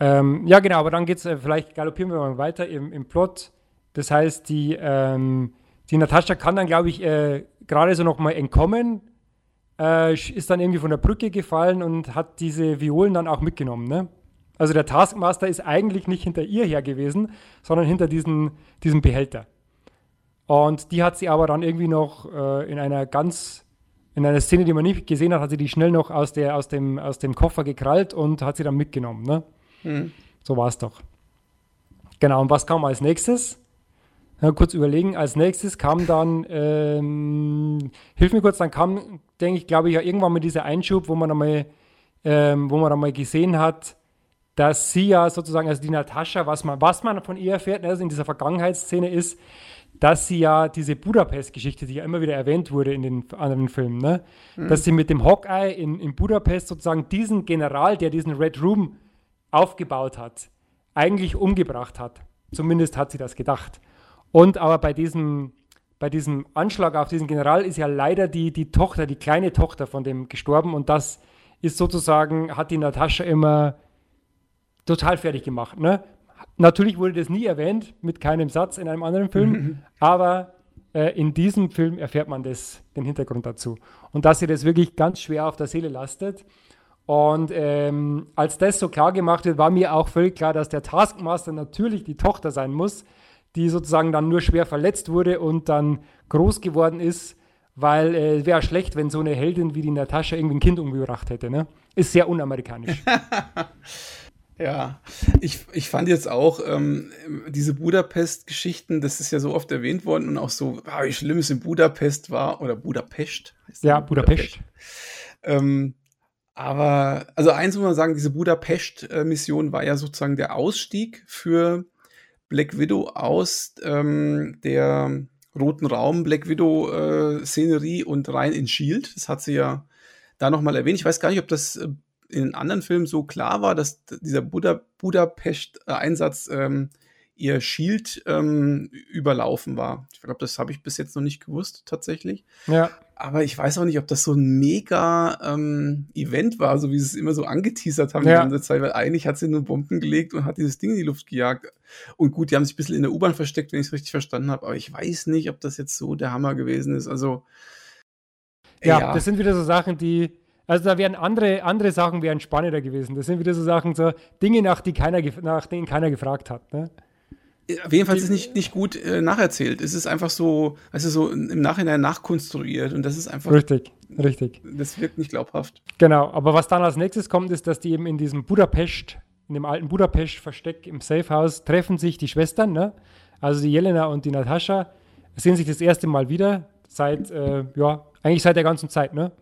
ähm, ja, genau, aber dann geht es, äh, vielleicht galoppieren wir mal weiter im, im Plot. Das heißt, die, ähm, die Natascha kann dann, glaube ich, äh, gerade so nochmal entkommen, äh, ist dann irgendwie von der Brücke gefallen und hat diese Violen dann auch mitgenommen, ne? Also der Taskmaster ist eigentlich nicht hinter ihr her gewesen, sondern hinter diesen, diesem Behälter. Und die hat sie aber dann irgendwie noch äh, in einer ganz, in einer Szene, die man nicht gesehen hat, hat sie die schnell noch aus, der, aus, dem, aus dem Koffer gekrallt und hat sie dann mitgenommen. Ne? Mhm. So war es doch. Genau, und was kam als nächstes? Ja, kurz überlegen, als nächstes kam dann, ähm, hilf mir kurz, dann kam, denke ich, glaube ich, ja irgendwann mal dieser Einschub, wo man einmal, ähm, wo man einmal gesehen hat, dass sie ja sozusagen, also die Natascha, was man, was man von ihr erfährt, also in dieser Vergangenheitsszene ist, dass sie ja diese Budapest-Geschichte, die ja immer wieder erwähnt wurde in den anderen Filmen, ne? Mhm. dass sie mit dem Hawkeye in, in Budapest sozusagen diesen General, der diesen Red Room aufgebaut hat, eigentlich umgebracht hat. Zumindest hat sie das gedacht. Und aber bei diesem, bei diesem Anschlag auf diesen General ist ja leider die, die Tochter, die kleine Tochter von dem gestorben und das ist sozusagen, hat die Natascha immer total fertig gemacht. Ne? Natürlich wurde das nie erwähnt, mit keinem Satz in einem anderen Film, aber äh, in diesem Film erfährt man das, den Hintergrund dazu. Und dass sie das wirklich ganz schwer auf der Seele lastet. Und ähm, als das so klar gemacht wird, war mir auch völlig klar, dass der Taskmaster natürlich die Tochter sein muss, die sozusagen dann nur schwer verletzt wurde und dann groß geworden ist, weil äh, wäre schlecht, wenn so eine Heldin wie die Natascha irgendwie ein Kind umgebracht hätte. Ne? Ist sehr unamerikanisch. *laughs* Ja, ich, ich fand jetzt auch ähm, diese Budapest-Geschichten, das ist ja so oft erwähnt worden und auch so, ah, wie schlimm es in Budapest war oder Budapest. Heißt ja, Budapest. Budapest. Ähm, aber, also eins muss man sagen, diese Budapest-Mission war ja sozusagen der Ausstieg für Black Widow aus ähm, der roten Raum Black Widow-Szenerie äh, und rein in Shield. Das hat sie ja da nochmal erwähnt. Ich weiß gar nicht, ob das äh, in den anderen Filmen so klar war, dass dieser Buda Budapest-Einsatz ähm, ihr Shield ähm, überlaufen war. Ich glaube, das habe ich bis jetzt noch nicht gewusst, tatsächlich. Ja. Aber ich weiß auch nicht, ob das so ein mega ähm, Event war, so wie sie es immer so angeteasert haben ja. die ganze Zeit, weil eigentlich hat sie nur Bomben gelegt und hat dieses Ding in die Luft gejagt. Und gut, die haben sich ein bisschen in der U-Bahn versteckt, wenn ich es richtig verstanden habe, aber ich weiß nicht, ob das jetzt so der Hammer gewesen ist. Also. Ja, ja, das sind wieder so Sachen, die, also da wären andere, andere Sachen wären spannender gewesen. Das sind wieder so Sachen, so Dinge, nach, die keiner, nach denen keiner gefragt hat. Ne? Auf jeden Fall ist es nicht, nicht gut äh, nacherzählt. Es ist einfach so, also so im Nachhinein nachkonstruiert und das ist einfach. Richtig, richtig. Das wirkt nicht glaubhaft. Genau, aber was dann als nächstes kommt, ist, dass die eben in diesem Budapest, in dem alten Budapest-Versteck im Safehouse treffen sich die Schwestern, ne? Also die Jelena und die Natascha sehen sich das erste Mal wieder seit, äh, ja, eigentlich seit der ganzen Zeit, ne?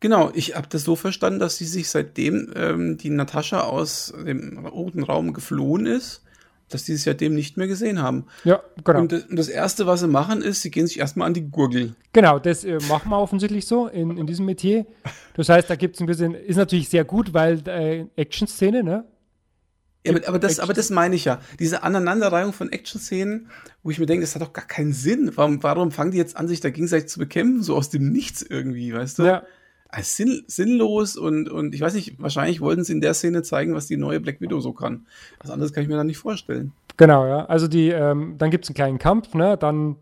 Genau, ich habe das so verstanden, dass sie sich seitdem ähm, die Natascha aus dem roten Raum geflohen ist, dass die sich seitdem nicht mehr gesehen haben. Ja, genau. Und, und das Erste, was sie machen, ist, sie gehen sich erstmal an die Gurgel. Genau, das äh, machen wir offensichtlich so in, in diesem Metier. Das heißt, da gibt es ein bisschen, ist natürlich sehr gut, weil äh, Action-Szene, ne? Ja, aber, aber, das, aber das meine ich ja. Diese Aneinanderreihung von Action-Szenen, wo ich mir denke, das hat doch gar keinen Sinn. Warum, warum fangen die jetzt an, sich da gegenseitig zu bekämpfen? So aus dem Nichts irgendwie, weißt du? Ja als sinn, sinnlos und, und ich weiß nicht, wahrscheinlich wollten sie in der Szene zeigen, was die neue Black Widow so kann. Was anderes kann ich mir da nicht vorstellen. Genau, ja. Also die, ähm, dann gibt es einen kleinen Kampf, ne? Dann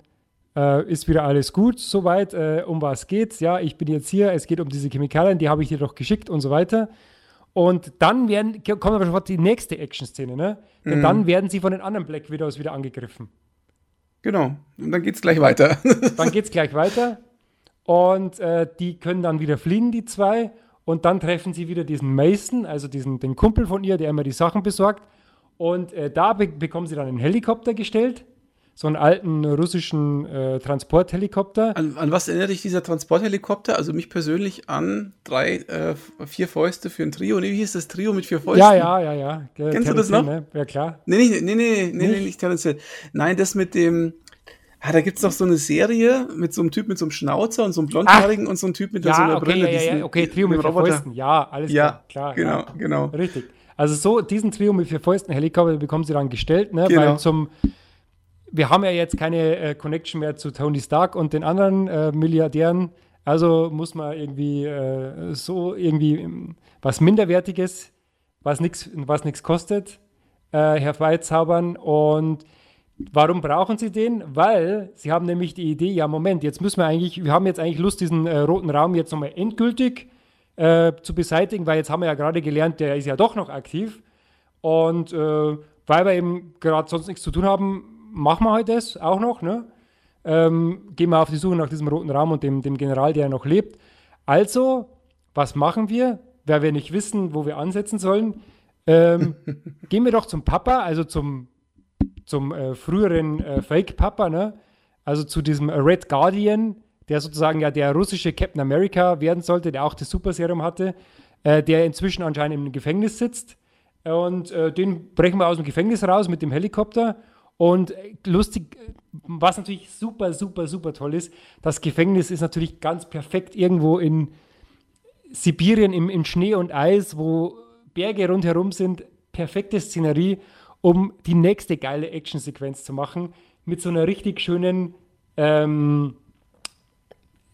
Äh, ist wieder alles gut soweit? Äh, um was geht's? Ja, ich bin jetzt hier, es geht um diese Chemikalien, die habe ich dir doch geschickt und so weiter. Und dann werden, kommt aber sofort die nächste Action-Szene, ne? Denn mhm. dann werden sie von den anderen Black Widows wieder angegriffen. Genau. Und dann geht's gleich weiter. dann geht's gleich weiter. Und äh, die können dann wieder fliehen, die zwei. Und dann treffen sie wieder diesen Mason, also diesen, den Kumpel von ihr, der immer die Sachen besorgt. Und äh, da be bekommen sie dann einen Helikopter gestellt, so einen alten russischen äh, Transporthelikopter. An, an, was erinnert dich dieser Transporthelikopter? Also mich persönlich an drei, äh, vier Fäuste für ein Trio. Nee, wie hieß das Trio mit vier Fäusten? Ja, ja, ja, ja. Kennst Terence du das noch? Ne? Ja, klar. Nee, nee, nee, nee, nee, nee, nicht Terence Nein, das mit dem, Ah, da gibt es doch so eine Serie mit so einem Typ mit so einem Schnauzer und so einem Blondhaarigen und so einem Typ mit ja, so einer okay, Brille. Ja, ja, okay, Trio mit vier Fäusten. Ja, alles ja, klar. Genau, ja. genau. Richtig. Also so, diesen Trio mit vier Fäusten Helikopter bekommen sie dann gestellt, ne? Genau. Weil zum wir haben ja jetzt keine äh, Connection mehr zu Tony Stark und den anderen äh, Milliardären. Also muss man irgendwie äh, so irgendwie ähm, was Minderwertiges, was nichts was kostet, äh, herbeizaubern. Und Warum brauchen sie den? Weil sie haben nämlich die Idee, ja Moment, jetzt müssen wir eigentlich, wir haben jetzt eigentlich Lust, diesen äh, roten Raum jetzt nochmal endgültig äh, zu beseitigen, weil jetzt haben wir ja gerade gelernt, der ist ja doch noch aktiv. Und äh, weil wir eben gerade sonst nichts zu tun haben, machen wir halt das auch noch. Ne? Ähm, gehen wir auf die Suche nach diesem roten Raum und dem, dem General, der noch lebt. Also, was machen wir? Weil wir nicht wissen, wo wir ansetzen sollen, ähm, *laughs* gehen wir doch zum Papa, also zum zum äh, früheren äh, Fake-Papa, ne? Also zu diesem Red Guardian, der sozusagen ja der russische Captain America werden sollte, der auch das Super Serum hatte, äh, der inzwischen anscheinend im Gefängnis sitzt. Und äh, den brechen wir aus dem Gefängnis raus mit dem Helikopter. Und äh, lustig, was natürlich super, super, super toll ist, das Gefängnis ist natürlich ganz perfekt irgendwo in Sibirien im, in Schnee und Eis, wo Berge rundherum sind, perfekte Szenerie um die nächste geile Actionsequenz zu machen, mit so einer richtig schönen ähm,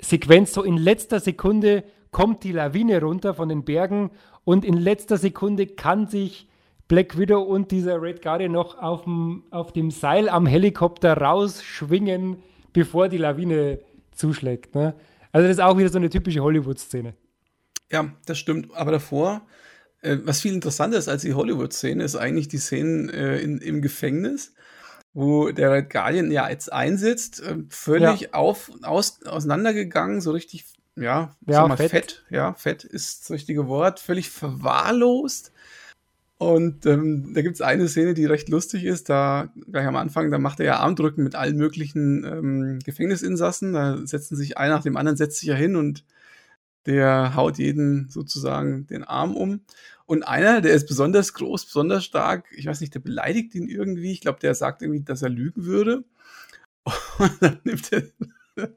Sequenz. So in letzter Sekunde kommt die Lawine runter von den Bergen und in letzter Sekunde kann sich Black Widow und dieser Red Guardian noch auf dem, auf dem Seil am Helikopter rausschwingen, bevor die Lawine zuschlägt. Ne? Also das ist auch wieder so eine typische Hollywood-Szene. Ja, das stimmt. Aber davor äh, was viel interessanter ist als die Hollywood-Szene, ist eigentlich die Szenen äh, in, im Gefängnis, wo der Red Guardian ja jetzt einsitzt, äh, völlig ja. auf, aus, auseinandergegangen, so richtig, ja, ja mal, fett. fett. Ja, fett ist das richtige Wort, völlig verwahrlost. Und ähm, da gibt es eine Szene, die recht lustig ist. Da gleich am Anfang, da macht er ja Armdrücken mit allen möglichen ähm, Gefängnisinsassen. Da setzen sich einer nach dem anderen, setzt sich ja hin und der haut jeden sozusagen den Arm um. Und einer, der ist besonders groß, besonders stark, ich weiß nicht, der beleidigt ihn irgendwie. Ich glaube, der sagt irgendwie, dass er lügen würde. Und dann nimmt er, *laughs*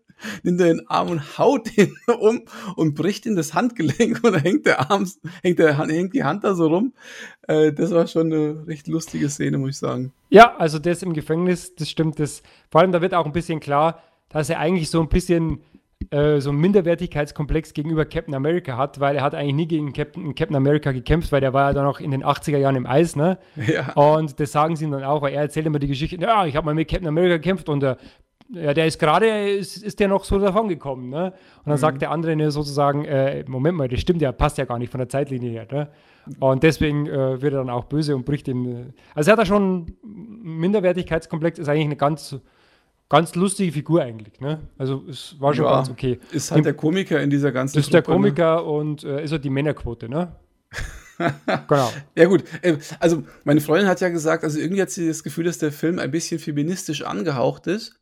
nimmt er den Arm und haut ihn *laughs* um und bricht in das Handgelenk und dann hängt der Arm, hängt, der, hängt die Hand da so rum. Äh, das war schon eine recht lustige Szene, muss ich sagen. Ja, also das im Gefängnis, das stimmt. Das, vor allem, da wird auch ein bisschen klar, dass er eigentlich so ein bisschen äh, so einen Minderwertigkeitskomplex gegenüber Captain America hat, weil er hat eigentlich nie gegen Captain, Captain America gekämpft, weil der war ja dann noch in den 80er Jahren im Eis, ne? *laughs* Ja. Und das sagen sie ihm dann auch, weil er erzählt immer die Geschichte, ja, ich habe mal mit Captain America gekämpft und der, ja, der ist gerade, ist, ist der noch so davon gekommen, ne? Und dann mhm. sagt der andere ne, sozusagen, äh, Moment mal, das stimmt ja, passt ja gar nicht von der Zeitlinie her, ne? Und deswegen äh, wird er dann auch böse und bricht ihm. Äh, also er hat da schon Minderwertigkeitskomplex, ist eigentlich eine ganz ganz lustige Figur eigentlich. Ne? Also es war schon ja, ganz okay. Ist halt der Komiker in dieser ganzen Ist Truppe, der ne? Komiker ne? und äh, ist halt die Männerquote, ne? *laughs* genau. Ja gut, äh, also meine Freundin hat ja gesagt, also irgendwie hat sie das Gefühl, dass der Film ein bisschen feministisch angehaucht ist.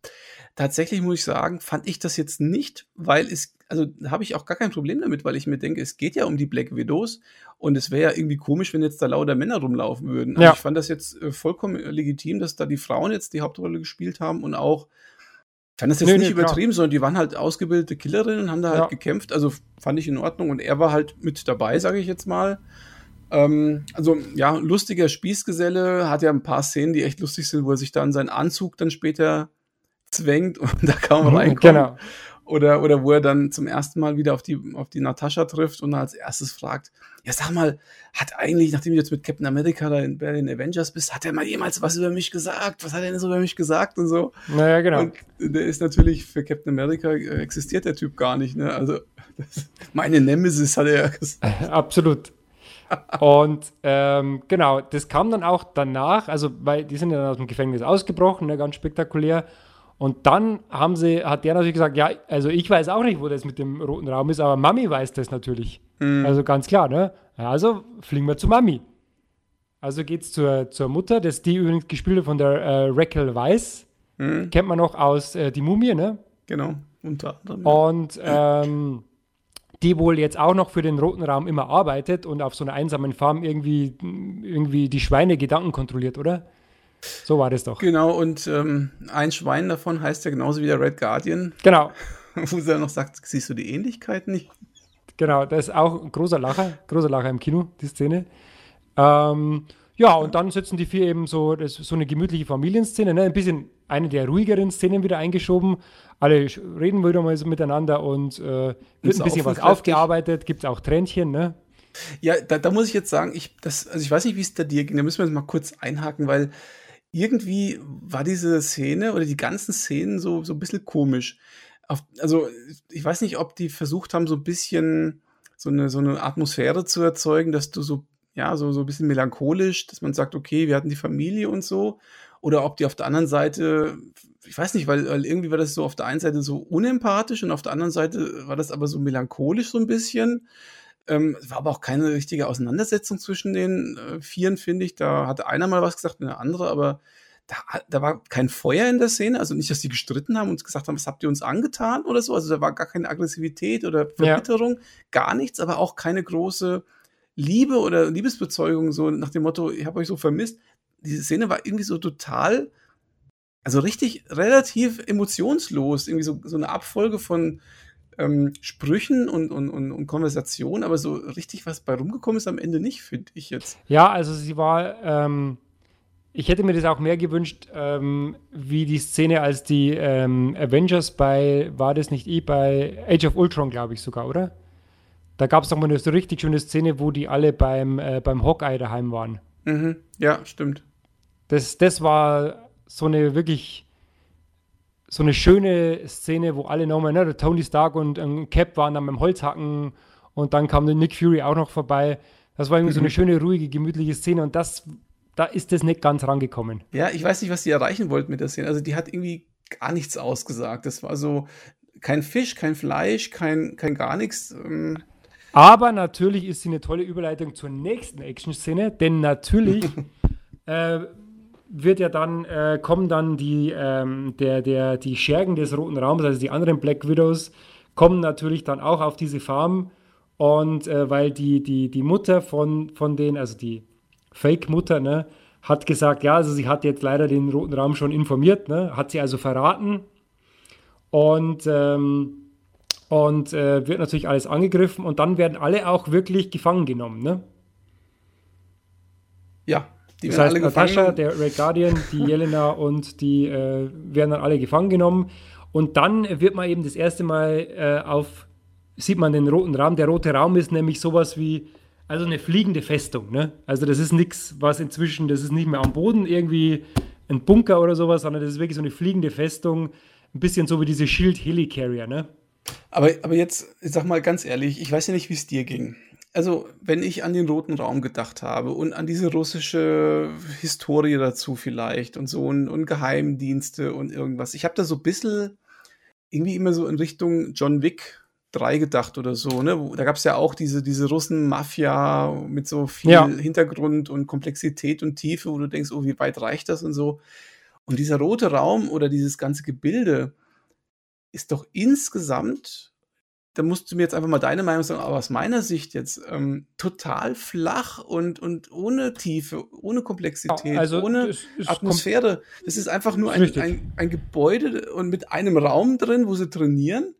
Tatsächlich muss ich sagen, fand ich das jetzt nicht, weil es, also da habe ich auch gar kein Problem damit, weil ich mir denke, es geht ja um die Black Widows und es wäre ja irgendwie komisch, wenn jetzt da lauter Männer rumlaufen würden. Also ja. ich fand das jetzt äh, vollkommen legitim, dass da die Frauen jetzt die Hauptrolle gespielt haben und auch ich fand das jetzt nee, nicht nee, übertrieben, klar. sondern die waren halt ausgebildete Killerinnen und haben da halt ja. gekämpft. Also fand ich in Ordnung. Und er war halt mit dabei, sage ich jetzt mal. Ähm, also ja, lustiger Spießgeselle, hat ja ein paar Szenen, die echt lustig sind, wo er sich dann seinen Anzug dann später zwängt und *laughs* da kaum mhm, reinkommt. Genau. Oder, oder wo er dann zum ersten Mal wieder auf die, auf die Natascha trifft und als erstes fragt, ja sag mal, hat eigentlich, nachdem du jetzt mit Captain America da in, bei den Avengers bist, hat er mal jemals was über mich gesagt? Was hat er denn so über mich gesagt und so? Naja, genau. Und der ist natürlich, für Captain America äh, existiert der Typ gar nicht, ne? Also, das, meine Nemesis hat er ja gesagt. *laughs* Absolut. und ähm, genau, das kam dann auch danach, also weil die sind ja dann aus dem Gefängnis ausgebrochen, ne, ganz spektakulär. Und dann haben sie, hat der natürlich gesagt, ja, also ich weiß auch nicht, wo das mit dem roten Raum ist, aber Mami weiß das natürlich. Mhm. Also ganz klar, ne? Also fliegen wir zu Mami. Also geht's zur, zur Mutter, das die übrigens gespielt von der äh, Raquel Weiss. Mhm. Kennt man noch aus äh, Die Mumie, ne? Genau, unter anderem. Und ähm, die wohl jetzt auch noch für den roten Raum immer arbeitet und auf so einer einsamen Farm irgendwie, irgendwie die Schweine Gedanken kontrolliert, oder? So war das doch. Genau, und ähm, ein Schwein davon heißt ja genauso wie der Red Guardian. Genau. *laughs* Wo sie dann noch sagt, siehst du die Ähnlichkeit nicht? Genau, das ist auch ein großer Lacher, großer Lacher im Kino, die Szene. Ähm, ja, und dann setzen die vier eben so, das so eine gemütliche Familienszene, ne? ein bisschen eine der ruhigeren Szenen wieder eingeschoben. Alle reden wieder mal so miteinander und äh, wird ein bisschen was aufgearbeitet, gibt auch Tränchen, ne? Ja, da, da, muss ich jetzt sagen, ich, das, also ich weiß nicht, wie es da dir ging, da müssen wir jetzt mal kurz einhaken, weil irgendwie war diese Szene oder die ganzen Szenen so, so ein bisschen komisch. Auf, also ich weiß nicht, ob die versucht haben, so ein bisschen so eine, so eine Atmosphäre zu erzeugen, dass du so, ja, so, so ein bisschen melancholisch, dass man sagt, okay, wir hatten die Familie und so. Oder ob die auf der anderen Seite, ich weiß nicht, weil, weil irgendwie war das so auf der einen Seite so unempathisch und auf der anderen Seite war das aber so melancholisch so ein bisschen. Ähm, war aber auch keine richtige Auseinandersetzung zwischen den äh, Vieren, finde ich. Da hatte einer mal was gesagt und der andere, aber da, da war kein Feuer in der Szene. Also nicht, dass die gestritten haben und gesagt haben, was habt ihr uns angetan oder so. Also da war gar keine Aggressivität oder Verbitterung, ja. gar nichts, aber auch keine große Liebe oder Liebesbezeugung, so nach dem Motto, ich habe euch so vermisst. Diese Szene war irgendwie so total, also richtig relativ emotionslos, irgendwie so, so eine Abfolge von ähm, Sprüchen und, und, und, und Konversationen, aber so richtig was bei rumgekommen ist am Ende nicht, finde ich jetzt. Ja, also sie war, ähm, ich hätte mir das auch mehr gewünscht, ähm, wie die Szene, als die ähm, Avengers bei, war das nicht eh, bei Age of Ultron, glaube ich sogar, oder? Da gab es doch mal eine so richtig schöne Szene, wo die alle beim, äh, beim Hawkeye daheim waren. Mhm. Ja, stimmt. Das, das war so eine wirklich so eine schöne Szene, wo alle nochmal, ne, der Tony Stark und ähm, Cap waren dann beim Holzhacken und dann kam der Nick Fury auch noch vorbei. Das war irgendwie mhm. so eine mhm. schöne, ruhige, gemütliche Szene und das, da ist das nicht ganz rangekommen. Ja, ich weiß nicht, was die erreichen wollten mit der Szene. Also die hat irgendwie gar nichts ausgesagt. Das war so kein Fisch, kein Fleisch, kein, kein gar nichts. Ähm. Aber natürlich ist sie eine tolle Überleitung zur nächsten Action-Szene, denn natürlich *laughs* äh, wird ja dann, äh, kommen dann die, ähm, der, der, die Schergen des Roten Raums, also die anderen Black Widows, kommen natürlich dann auch auf diese Farm. Und äh, weil die, die, die Mutter von, von denen, also die Fake-Mutter, ne, hat gesagt, ja, also sie hat jetzt leider den Roten Raum schon informiert, ne, hat sie also verraten. Und, ähm, und äh, wird natürlich alles angegriffen und dann werden alle auch wirklich gefangen genommen, ne? Ja, die das heißt, Natascha, der Red Guardian, die *laughs* Jelena und die äh, werden dann alle gefangen genommen. Und dann wird man eben das erste Mal äh, auf, sieht man den roten Raum. Der rote Raum ist nämlich sowas wie, also eine fliegende Festung. Ne? Also das ist nichts, was inzwischen, das ist nicht mehr am Boden irgendwie ein Bunker oder sowas, sondern das ist wirklich so eine fliegende Festung. Ein bisschen so wie diese Shield Helicarrier, ne? Aber, aber jetzt, ich sag mal ganz ehrlich, ich weiß ja nicht, wie es dir ging also wenn ich an den Roten Raum gedacht habe und an diese russische Historie dazu vielleicht und so und, und Geheimdienste und irgendwas, ich habe da so ein bisschen irgendwie immer so in Richtung John Wick 3 gedacht oder so, ne? Da gab es ja auch diese, diese Russen-Mafia mit so viel ja. Hintergrund und Komplexität und Tiefe, wo du denkst, oh, wie weit reicht das und so. Und dieser rote Raum oder dieses ganze Gebilde ist doch insgesamt da musst du mir jetzt einfach mal deine Meinung sagen, aber aus meiner Sicht jetzt ähm, total flach und, und ohne Tiefe, ohne Komplexität, also ohne Atmosphäre. Das ist einfach nur ein, ein, ein, Gebäude und mit einem Raum drin, wo sie trainieren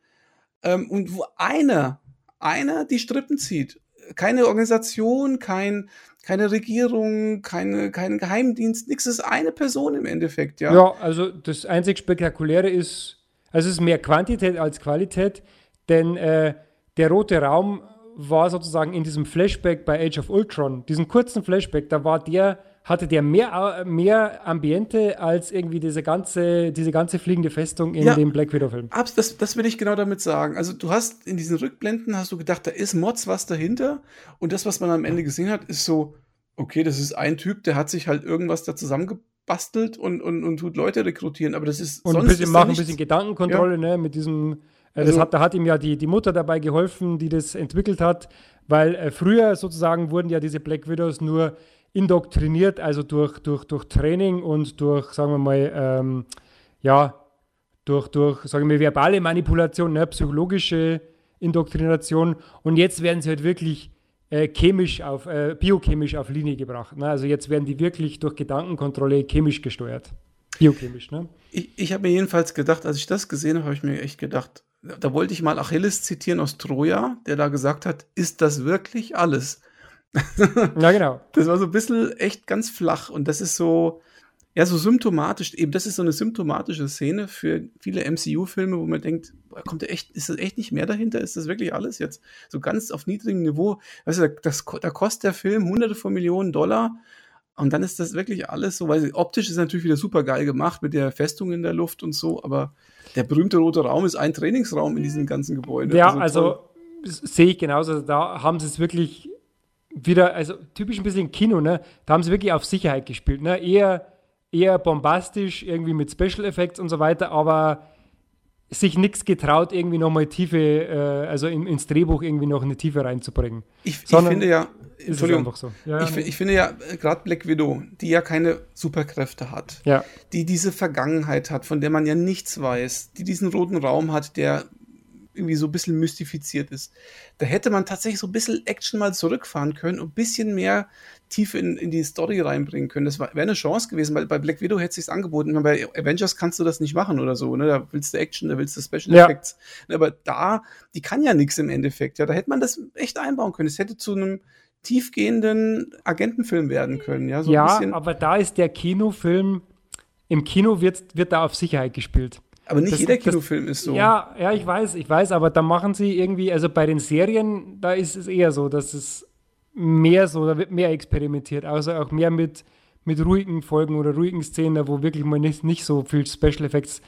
ähm, und wo einer, einer die Strippen zieht. Keine Organisation, kein, keine Regierung, keine, kein Geheimdienst, nichts. Das ist eine Person im Endeffekt, ja. Ja, also das einzig Spektakuläre ist, Also es ist mehr Quantität als Qualität, denn äh, der rote Raum war sozusagen in diesem Flashback bei Age of Ultron, diesen kurzen Flashback, da war der, hatte der mehr, mehr Ambiente als irgendwie diese ganze, diese ganze fliegende Festung in ja, dem Black Widow-Film. Das, das will ich genau damit sagen. Also du hast in diesen Rückblenden hast du gedacht, da ist Mods was dahinter und das, was man am Ende gesehen hat, ist so, okay, das ist ein Typ, der hat sich halt irgendwas da zusammengebastelt und, und, und tut Leute rekrutieren, aber das ist und ein bisschen machen, ein bisschen Gedankenkontrolle, ja. ne, mit diesem äh, also, das hat, da hat ihm ja die, die Mutter dabei geholfen, die das entwickelt hat, weil äh, früher sozusagen wurden ja diese Black Widows nur indoktriniert, also durch, durch, durch Training und durch, sagen wir mal, ähm, ja, durch, durch, sagen wir, verbale Manipulation, ne, psychologische Indoktrination. Und jetzt werden sie halt wirklich äh, chemisch auf, äh, biochemisch auf Linie gebracht. Ne? Also jetzt werden die wirklich durch Gedankenkontrolle chemisch gesteuert. Biochemisch, ne? Ich, ich habe mir jedenfalls gedacht, als ich das gesehen habe, habe ich mir echt gedacht, da wollte ich mal Achilles zitieren aus Troja, der da gesagt hat, ist das wirklich alles? *laughs* Ja, genau. Das war so ein bisschen echt ganz flach und das ist so, ja, so symptomatisch, eben, das ist so eine symptomatische Szene für viele MCU-Filme, wo man denkt, kommt da echt, ist das echt nicht mehr dahinter? Ist das wirklich alles jetzt so ganz auf niedrigem Niveau? Weißt du, das, da kostet der Film hunderte von Millionen Dollar und dann ist das wirklich alles so, weil optisch ist natürlich wieder super geil gemacht mit der Festung in der Luft und so, aber der berühmte rote Raum ist ein Trainingsraum in diesem ganzen Gebäude. Ja, also, also sehe ich genauso. Also da haben sie es wirklich wieder, also typisch ein bisschen Kino, ne? Da haben sie wirklich auf Sicherheit gespielt, ne? Eher, eher bombastisch, irgendwie mit Special Effects und so weiter, aber sich nichts getraut, irgendwie nochmal Tiefe, äh, also in, ins Drehbuch irgendwie noch eine Tiefe reinzubringen. Ich, ich finde ja, Entschuldigung, so. ja, ich, ich, finde ja, äh, gerade Black Widow, die ja keine Superkräfte hat, ja. die diese Vergangenheit hat, von der man ja nichts weiß, die diesen roten Raum hat, der irgendwie so ein bisschen mystifiziert ist. Da hätte man tatsächlich so ein bisschen Action mal zurückfahren können und ein bisschen mehr Tiefe in, in die Story reinbringen können. Das wäre eine Chance gewesen, weil bei Black Widow hätte es sich angeboten. Bei Avengers kannst du das nicht machen oder so. Ne? Da willst du Action, da willst du Special ja. Effects. Aber da, die kann ja nichts im Endeffekt. Ja, da hätte man das echt einbauen können. Es hätte zu einem tiefgehenden Agentenfilm werden können. Ja, so ja aber da ist der Kinofilm, im Kino wird, wird da auf Sicherheit gespielt. Aber nicht das, jeder Kinofilm das, ist so. Ja, ja, ich weiß, ich weiß, aber da machen sie irgendwie, also bei den Serien, da ist es eher so, dass es mehr so, da wird mehr experimentiert, also auch mehr mit, mit ruhigen Folgen oder ruhigen Szenen, wo wirklich mal nicht, nicht so viel Special Effects,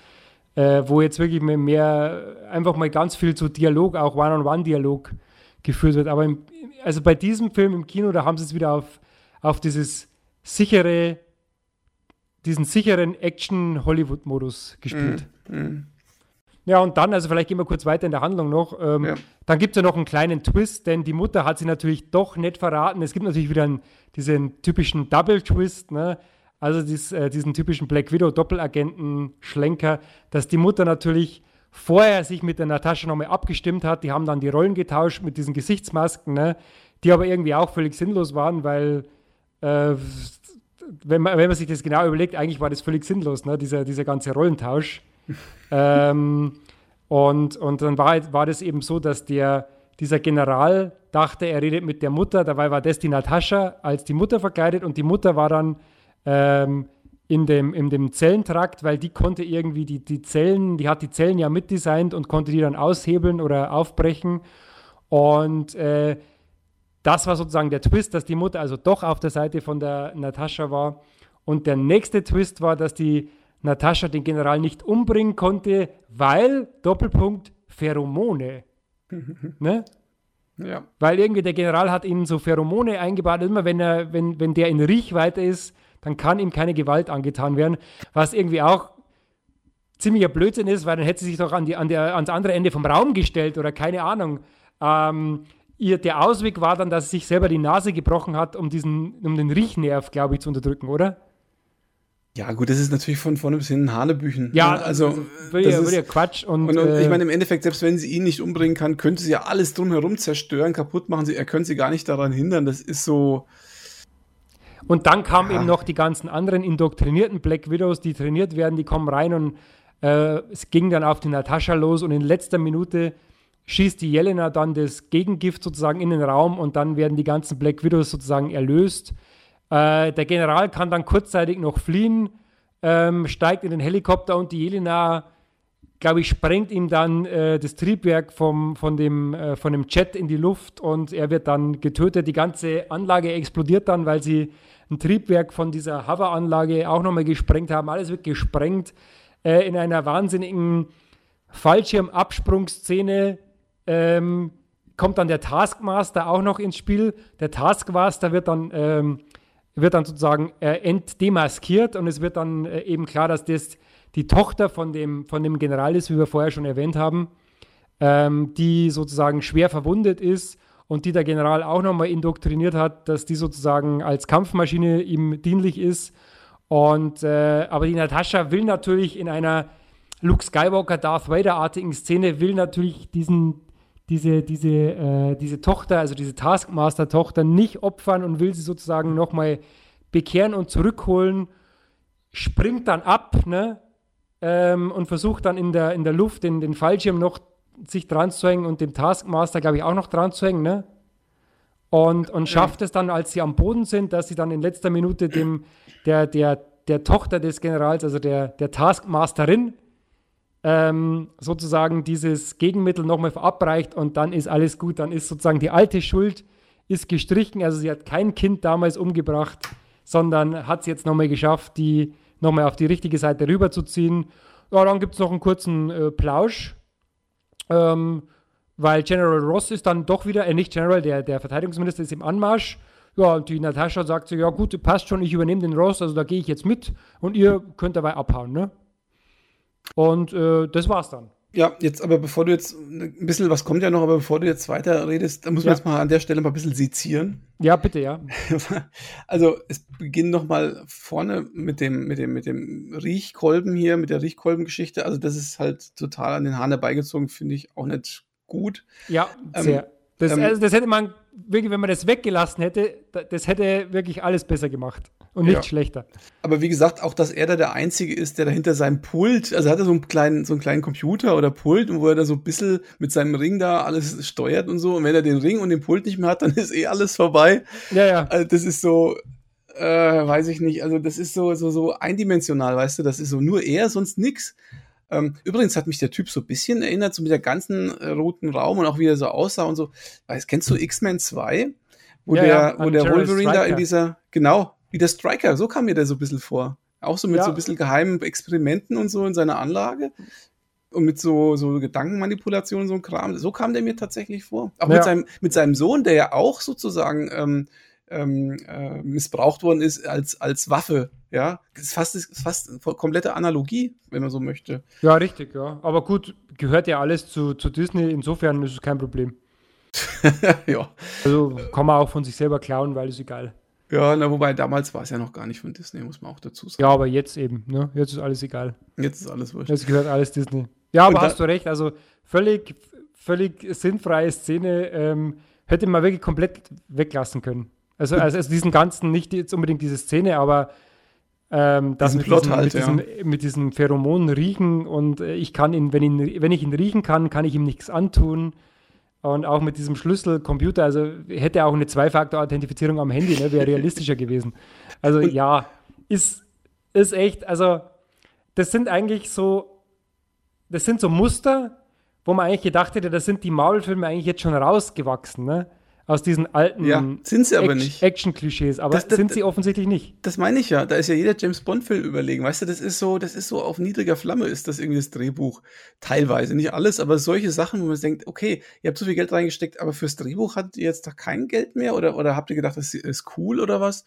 äh, wo jetzt wirklich mehr, mehr, einfach mal ganz viel zu Dialog, auch One-on-One-Dialog geführt wird. Aber im, also bei diesem Film im Kino, da haben sie es wieder auf, auf dieses sichere, diesen sicheren Action-Hollywood-Modus gespielt. Mm, mm. Ja, und dann, also vielleicht gehen wir kurz weiter in der Handlung noch. Ähm, ja. Dann gibt es ja noch einen kleinen Twist, denn die Mutter hat sie natürlich doch nicht verraten. Es gibt natürlich wieder einen, diesen typischen Double-Twist, ne? also dies, äh, diesen typischen Black Widow-Doppelagenten-Schlenker, dass die Mutter natürlich vorher sich mit der Natascha nochmal abgestimmt hat. Die haben dann die Rollen getauscht mit diesen Gesichtsmasken, ne? die aber irgendwie auch völlig sinnlos waren, weil äh, wenn, man, wenn man sich das genau überlegt, eigentlich war das völlig sinnlos, ne? dieser, dieser ganze Rollentausch. *laughs* ähm, und, und dann war, war das eben so, dass der, dieser General dachte, er redet mit der Mutter. Dabei war das die Natascha als die Mutter verkleidet und die Mutter war dann ähm, in, dem, in dem Zellentrakt, weil die konnte irgendwie die, die Zellen, die hat die Zellen ja mitdesignt und konnte die dann aushebeln oder aufbrechen. Und äh, das war sozusagen der Twist, dass die Mutter also doch auf der Seite von der Natascha war. Und der nächste Twist war, dass die Natascha den General nicht umbringen konnte, weil, Doppelpunkt, Pheromone. *laughs* ne? Ja. Weil irgendwie der General hat ihnen so Pheromone eingebaut. Immer wenn, er, wenn, wenn der in Riechweite ist, dann kann ihm keine Gewalt angetan werden. Was irgendwie auch ziemlicher Blödsinn ist, weil dann hätte sie sich doch an die, an der, ans andere Ende vom Raum gestellt oder keine Ahnung. Ähm, ihr, der Ausweg war dann, dass sie sich selber die Nase gebrochen hat, um, diesen, um den Riechnerv, glaube ich, zu unterdrücken, oder? Ja, gut, das ist natürlich von vorne bis hinten Hanebüchen. Ja, ne? also würde ja, ja Quatsch. Und, und, und äh, ich meine, im Endeffekt, selbst wenn sie ihn nicht umbringen kann, könnte sie ja alles drumherum zerstören, kaputt machen. Sie, er könnte sie gar nicht daran hindern. Das ist so. Und dann kamen ja. eben noch die ganzen anderen indoktrinierten Black Widows, die trainiert werden, die kommen rein und äh, es ging dann auf die Natascha los und in letzter Minute schießt die Jelena dann das Gegengift sozusagen in den Raum und dann werden die ganzen Black Widows sozusagen erlöst. Äh, der General kann dann kurzzeitig noch fliehen, ähm, steigt in den Helikopter und die Jelena glaube ich, sprengt ihm dann äh, das Triebwerk vom, von, dem, äh, von dem Jet in die Luft und er wird dann getötet. Die ganze Anlage explodiert dann, weil sie ein Triebwerk von dieser Hover-Anlage auch nochmal gesprengt haben. Alles wird gesprengt äh, in einer wahnsinnigen Fallschirmabsprungszene. Ähm, kommt dann der Taskmaster auch noch ins Spiel. Der Taskmaster wird dann, ähm, wird dann sozusagen äh, entdemaskiert und es wird dann äh, eben klar, dass das die Tochter von dem, von dem General ist, wie wir vorher schon erwähnt haben, ähm, die sozusagen schwer verwundet ist und die der General auch nochmal indoktriniert hat, dass die sozusagen als Kampfmaschine ihm dienlich ist. Und äh, aber die Natascha will natürlich in einer Luke Skywalker, Darth Vader-artigen Szene, will natürlich diesen, diese, diese, äh, diese Tochter, also diese Taskmaster-Tochter, nicht opfern und will sie sozusagen nochmal bekehren und zurückholen, springt dann ab, ne? ähm, und versucht dann in der, in der Luft den, den Fallschirm noch sich dran zu hängen und dem Taskmaster, glaube ich, auch noch dran zu hängen, ne? Und, und schafft es dann, als sie am Boden sind, dass sie dann in letzter Minute dem, der, der, der Tochter des Generals, also der, der Taskmasterin, ähm, sozusagen dieses Gegenmittel nochmal verabreicht und dann ist alles gut. Dann ist sozusagen die alte Schuld ist gestrichen. Also sie hat kein Kind damals umgebracht, sondern hat es jetzt nochmal geschafft, die nochmal auf die richtige Seite rüberzuziehen. Ja, dann gibt es noch einen kurzen äh, Plausch, ähm, weil General Ross ist dann doch wieder, äh, nicht General, der, der Verteidigungsminister ist im Anmarsch. Ja, und die Natascha sagt so, ja gut, passt schon, ich übernehme den Ross, also da gehe ich jetzt mit und ihr könnt dabei abhauen, ne? Und äh, das war's dann. Ja, jetzt aber bevor du jetzt ein bisschen, was kommt ja noch, aber bevor du jetzt weiter redest, da muss man ja. jetzt mal an der Stelle mal ein bisschen sezieren. Ja, bitte, ja. *laughs* Also es beginnt noch mal vorne mit dem, mit dem, mit dem Riechkolben hier, mit der Riechkolbengeschichte. Also das ist halt total an den Haaren herbeigezogen, finde ich auch nicht gut. Ja, ähm, sehr. Ähm, das, also das hätte man wirklich, wenn man das weggelassen hätte, das hätte wirklich alles besser gemacht und nicht ja. schlechter. Aber wie gesagt, auch, dass er da der Einzige ist, der da hinter seinem Pult, also hat er so einen kleinen, so einen kleinen Computer oder Pult, wo er da so ein bisschen mit seinem Ring da alles steuert und so. Und wenn er den Ring und den Pult nicht mehr hat, dann ist eh alles vorbei. Ja, ja. Also das ist so, äh, weiß ich nicht, also das ist so, so, so eindimensional, weißt du, das ist so nur er, sonst nix. Ähm, übrigens hat mich der Typ so ein bisschen erinnert, so mit der ganzen äh, roten Raum und auch wie er so aussah und so. Weißt, kennst du X-Men 2? Wo ja, der, ja, wo der Wolverine da in dieser, genau, wie der Striker, so kam mir der so ein bisschen vor. Auch so mit ja. so ein bisschen geheimen Experimenten und so in seiner Anlage. Und mit so, so Gedankenmanipulationen, so ein Kram. So kam der mir tatsächlich vor. Auch mit, seinem, mit seinem Sohn, der ja auch sozusagen ähm, ähm, äh, missbraucht worden ist als, als Waffe. Ja, das ist fast, ist fast eine komplette Analogie, wenn man so möchte. Ja, richtig, ja. Aber gut, gehört ja alles zu, zu Disney, insofern ist es kein Problem. *laughs* ja. Also kann man auch von sich selber klauen, weil es egal. Ja, na, wobei damals war es ja noch gar nicht von Disney, muss man auch dazu sagen. Ja, aber jetzt eben, ne? Jetzt ist alles egal. Jetzt ist alles wurscht. Jetzt gehört alles Disney. Ja, aber hast du recht, also völlig, völlig sinnfreie Szene ähm, hätte man wirklich komplett weglassen können. Also, also, also diesen ganzen, nicht jetzt unbedingt diese Szene, aber ähm, das mit, diesem, halt, mit, diesem, ja. mit diesem Pheromonen riechen und äh, ich kann ihn, wenn, ihn, wenn ich ihn riechen kann, kann ich ihm nichts antun. Und auch mit diesem Schlüsselcomputer, also hätte auch eine Zwei-Faktor-Authentifizierung am Handy, ne, wäre realistischer gewesen. Also ja, ist, ist echt, also das sind eigentlich so, das sind so Muster, wo man eigentlich gedacht hätte, das sind die Marvel-Filme eigentlich jetzt schon rausgewachsen, ne? Aus diesen alten ja, sind sie aber Action, nicht. Action-Klischees, aber das, das, sind sie offensichtlich nicht. Das meine ich ja. Da ist ja jeder James Bond-Film überlegen. Weißt du, das ist so, das ist so auf niedriger Flamme ist das irgendwie das Drehbuch. Teilweise, nicht alles, aber solche Sachen, wo man denkt, okay, ihr habt so viel Geld reingesteckt, aber fürs Drehbuch hattet ihr jetzt doch kein Geld mehr oder, oder habt ihr gedacht, das ist cool oder was?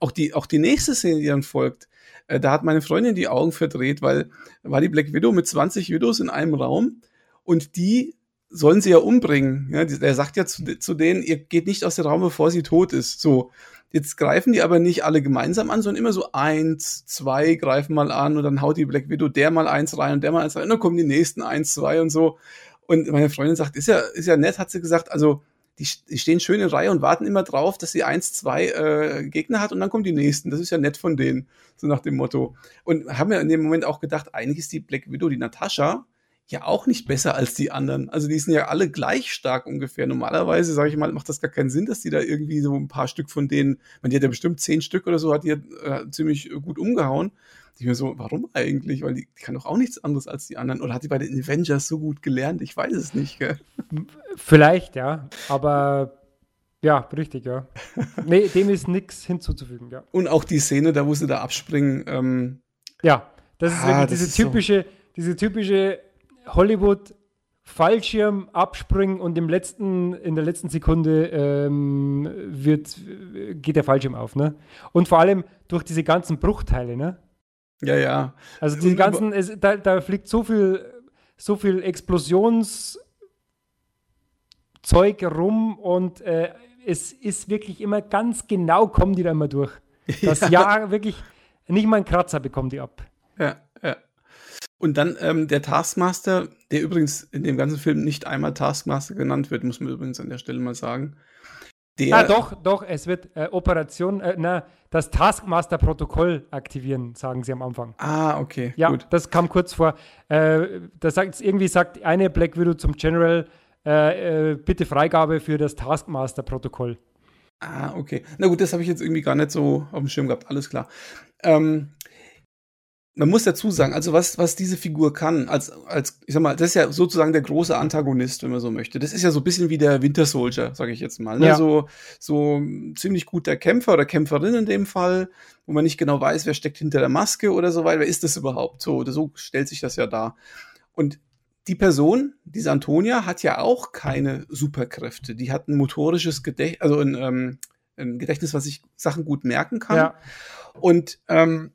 Auch die, auch die nächste Szene, die dann folgt, äh, da hat meine Freundin die Augen verdreht, weil war die Black Widow mit 20 Widows in einem Raum und die sollen sie ja umbringen. Ja, der sagt ja zu, zu denen, ihr geht nicht aus dem Raum, bevor sie tot ist. So. Jetzt greifen die aber nicht alle gemeinsam an, sondern immer so eins, zwei greifen mal an und dann haut die Black Widow der mal eins rein und der mal eins rein und dann kommen die nächsten eins, zwei und so. Und meine Freundin sagt, ist ja, ist ja nett, hat sie gesagt, also die, die stehen schön in Reihe und warten immer drauf, dass sie eins, zwei äh, Gegner hat und dann kommen die nächsten. Das ist ja nett von denen, so nach dem Motto. Und haben ja in dem Moment auch gedacht, eigentlich ist die Black Widow, die Natascha, ja auch nicht besser als die anderen. Also die sind ja alle gleich stark ungefähr. Normalerweise, sage ich mal, macht das gar keinen Sinn, dass die da irgendwie so ein paar Stück von denen, man die hat ja bestimmt zehn Stück oder so, hat die äh, ziemlich gut umgehauen. Ich mir so, warum eigentlich? Weil die, die, kann doch auch nichts anderes als die anderen. Oder hat die bei den Avengers so gut gelernt? Ich weiß es nicht. Gell? Vielleicht, ja. Aber ja, richtig, ja. nee, *laughs* dem ist nichts hinzuzufügen, ja. Und auch die Szene, da wo sie da abspringen. Ähm, ja, das ist ah, wirklich diese typische, so. diese typische Hollywood Fallschirm abspringen und im letzten, in der letzten Sekunde ähm, wird, geht der Fallschirm auf, ne? Und vor allem durch diese ganzen Bruchteile, ne? Ja, ja. Also die ganzen, es, da, da fliegt so viel, so viel Explosionszeug rum und äh, es ist wirklich immer ganz genau, kommen die da immer durch. *laughs* Das ja, ja wirklich, nicht mal ein Kratzer bekommen die ab. Ja, ja. Und dann ähm, der Taskmaster, der übrigens in dem ganzen Film nicht einmal Taskmaster genannt wird, muss man übrigens an der Stelle mal sagen. Der, ah, doch, doch, es wird äh, Operation, äh, na, das Taskmaster-Protokoll aktivieren, sagen sie am Anfang. Ah, okay. Ja, gut. das kam kurz vor. Äh, da sagt irgendwie sagt eine Black Widow zum General, äh, äh, bitte Freigabe für das Taskmaster-Protokoll. Ah, okay. Na gut, das habe ich jetzt irgendwie gar nicht so auf dem Schirm gehabt. Alles klar. Ähm, man muss dazu sagen, also was, was diese Figur kann, als, als, ich sag mal, das ist ja sozusagen der große Antagonist, wenn man so möchte. Das ist ja so ein bisschen wie der Winter Soldier, sage ich jetzt mal. Ne? Ja. So, so ziemlich guter Kämpfer oder Kämpferin in dem Fall, wo man nicht genau weiß, wer steckt hinter der Maske oder so weiter. Wer ist das überhaupt? So, so stellt sich das ja dar. Und die Person, diese Antonia, hat ja auch keine Superkräfte. Die hat ein motorisches Gedächtnis, also ein, ähm, ein Gedächtnis, was sich Sachen gut merken kann. Ja. Und ähm,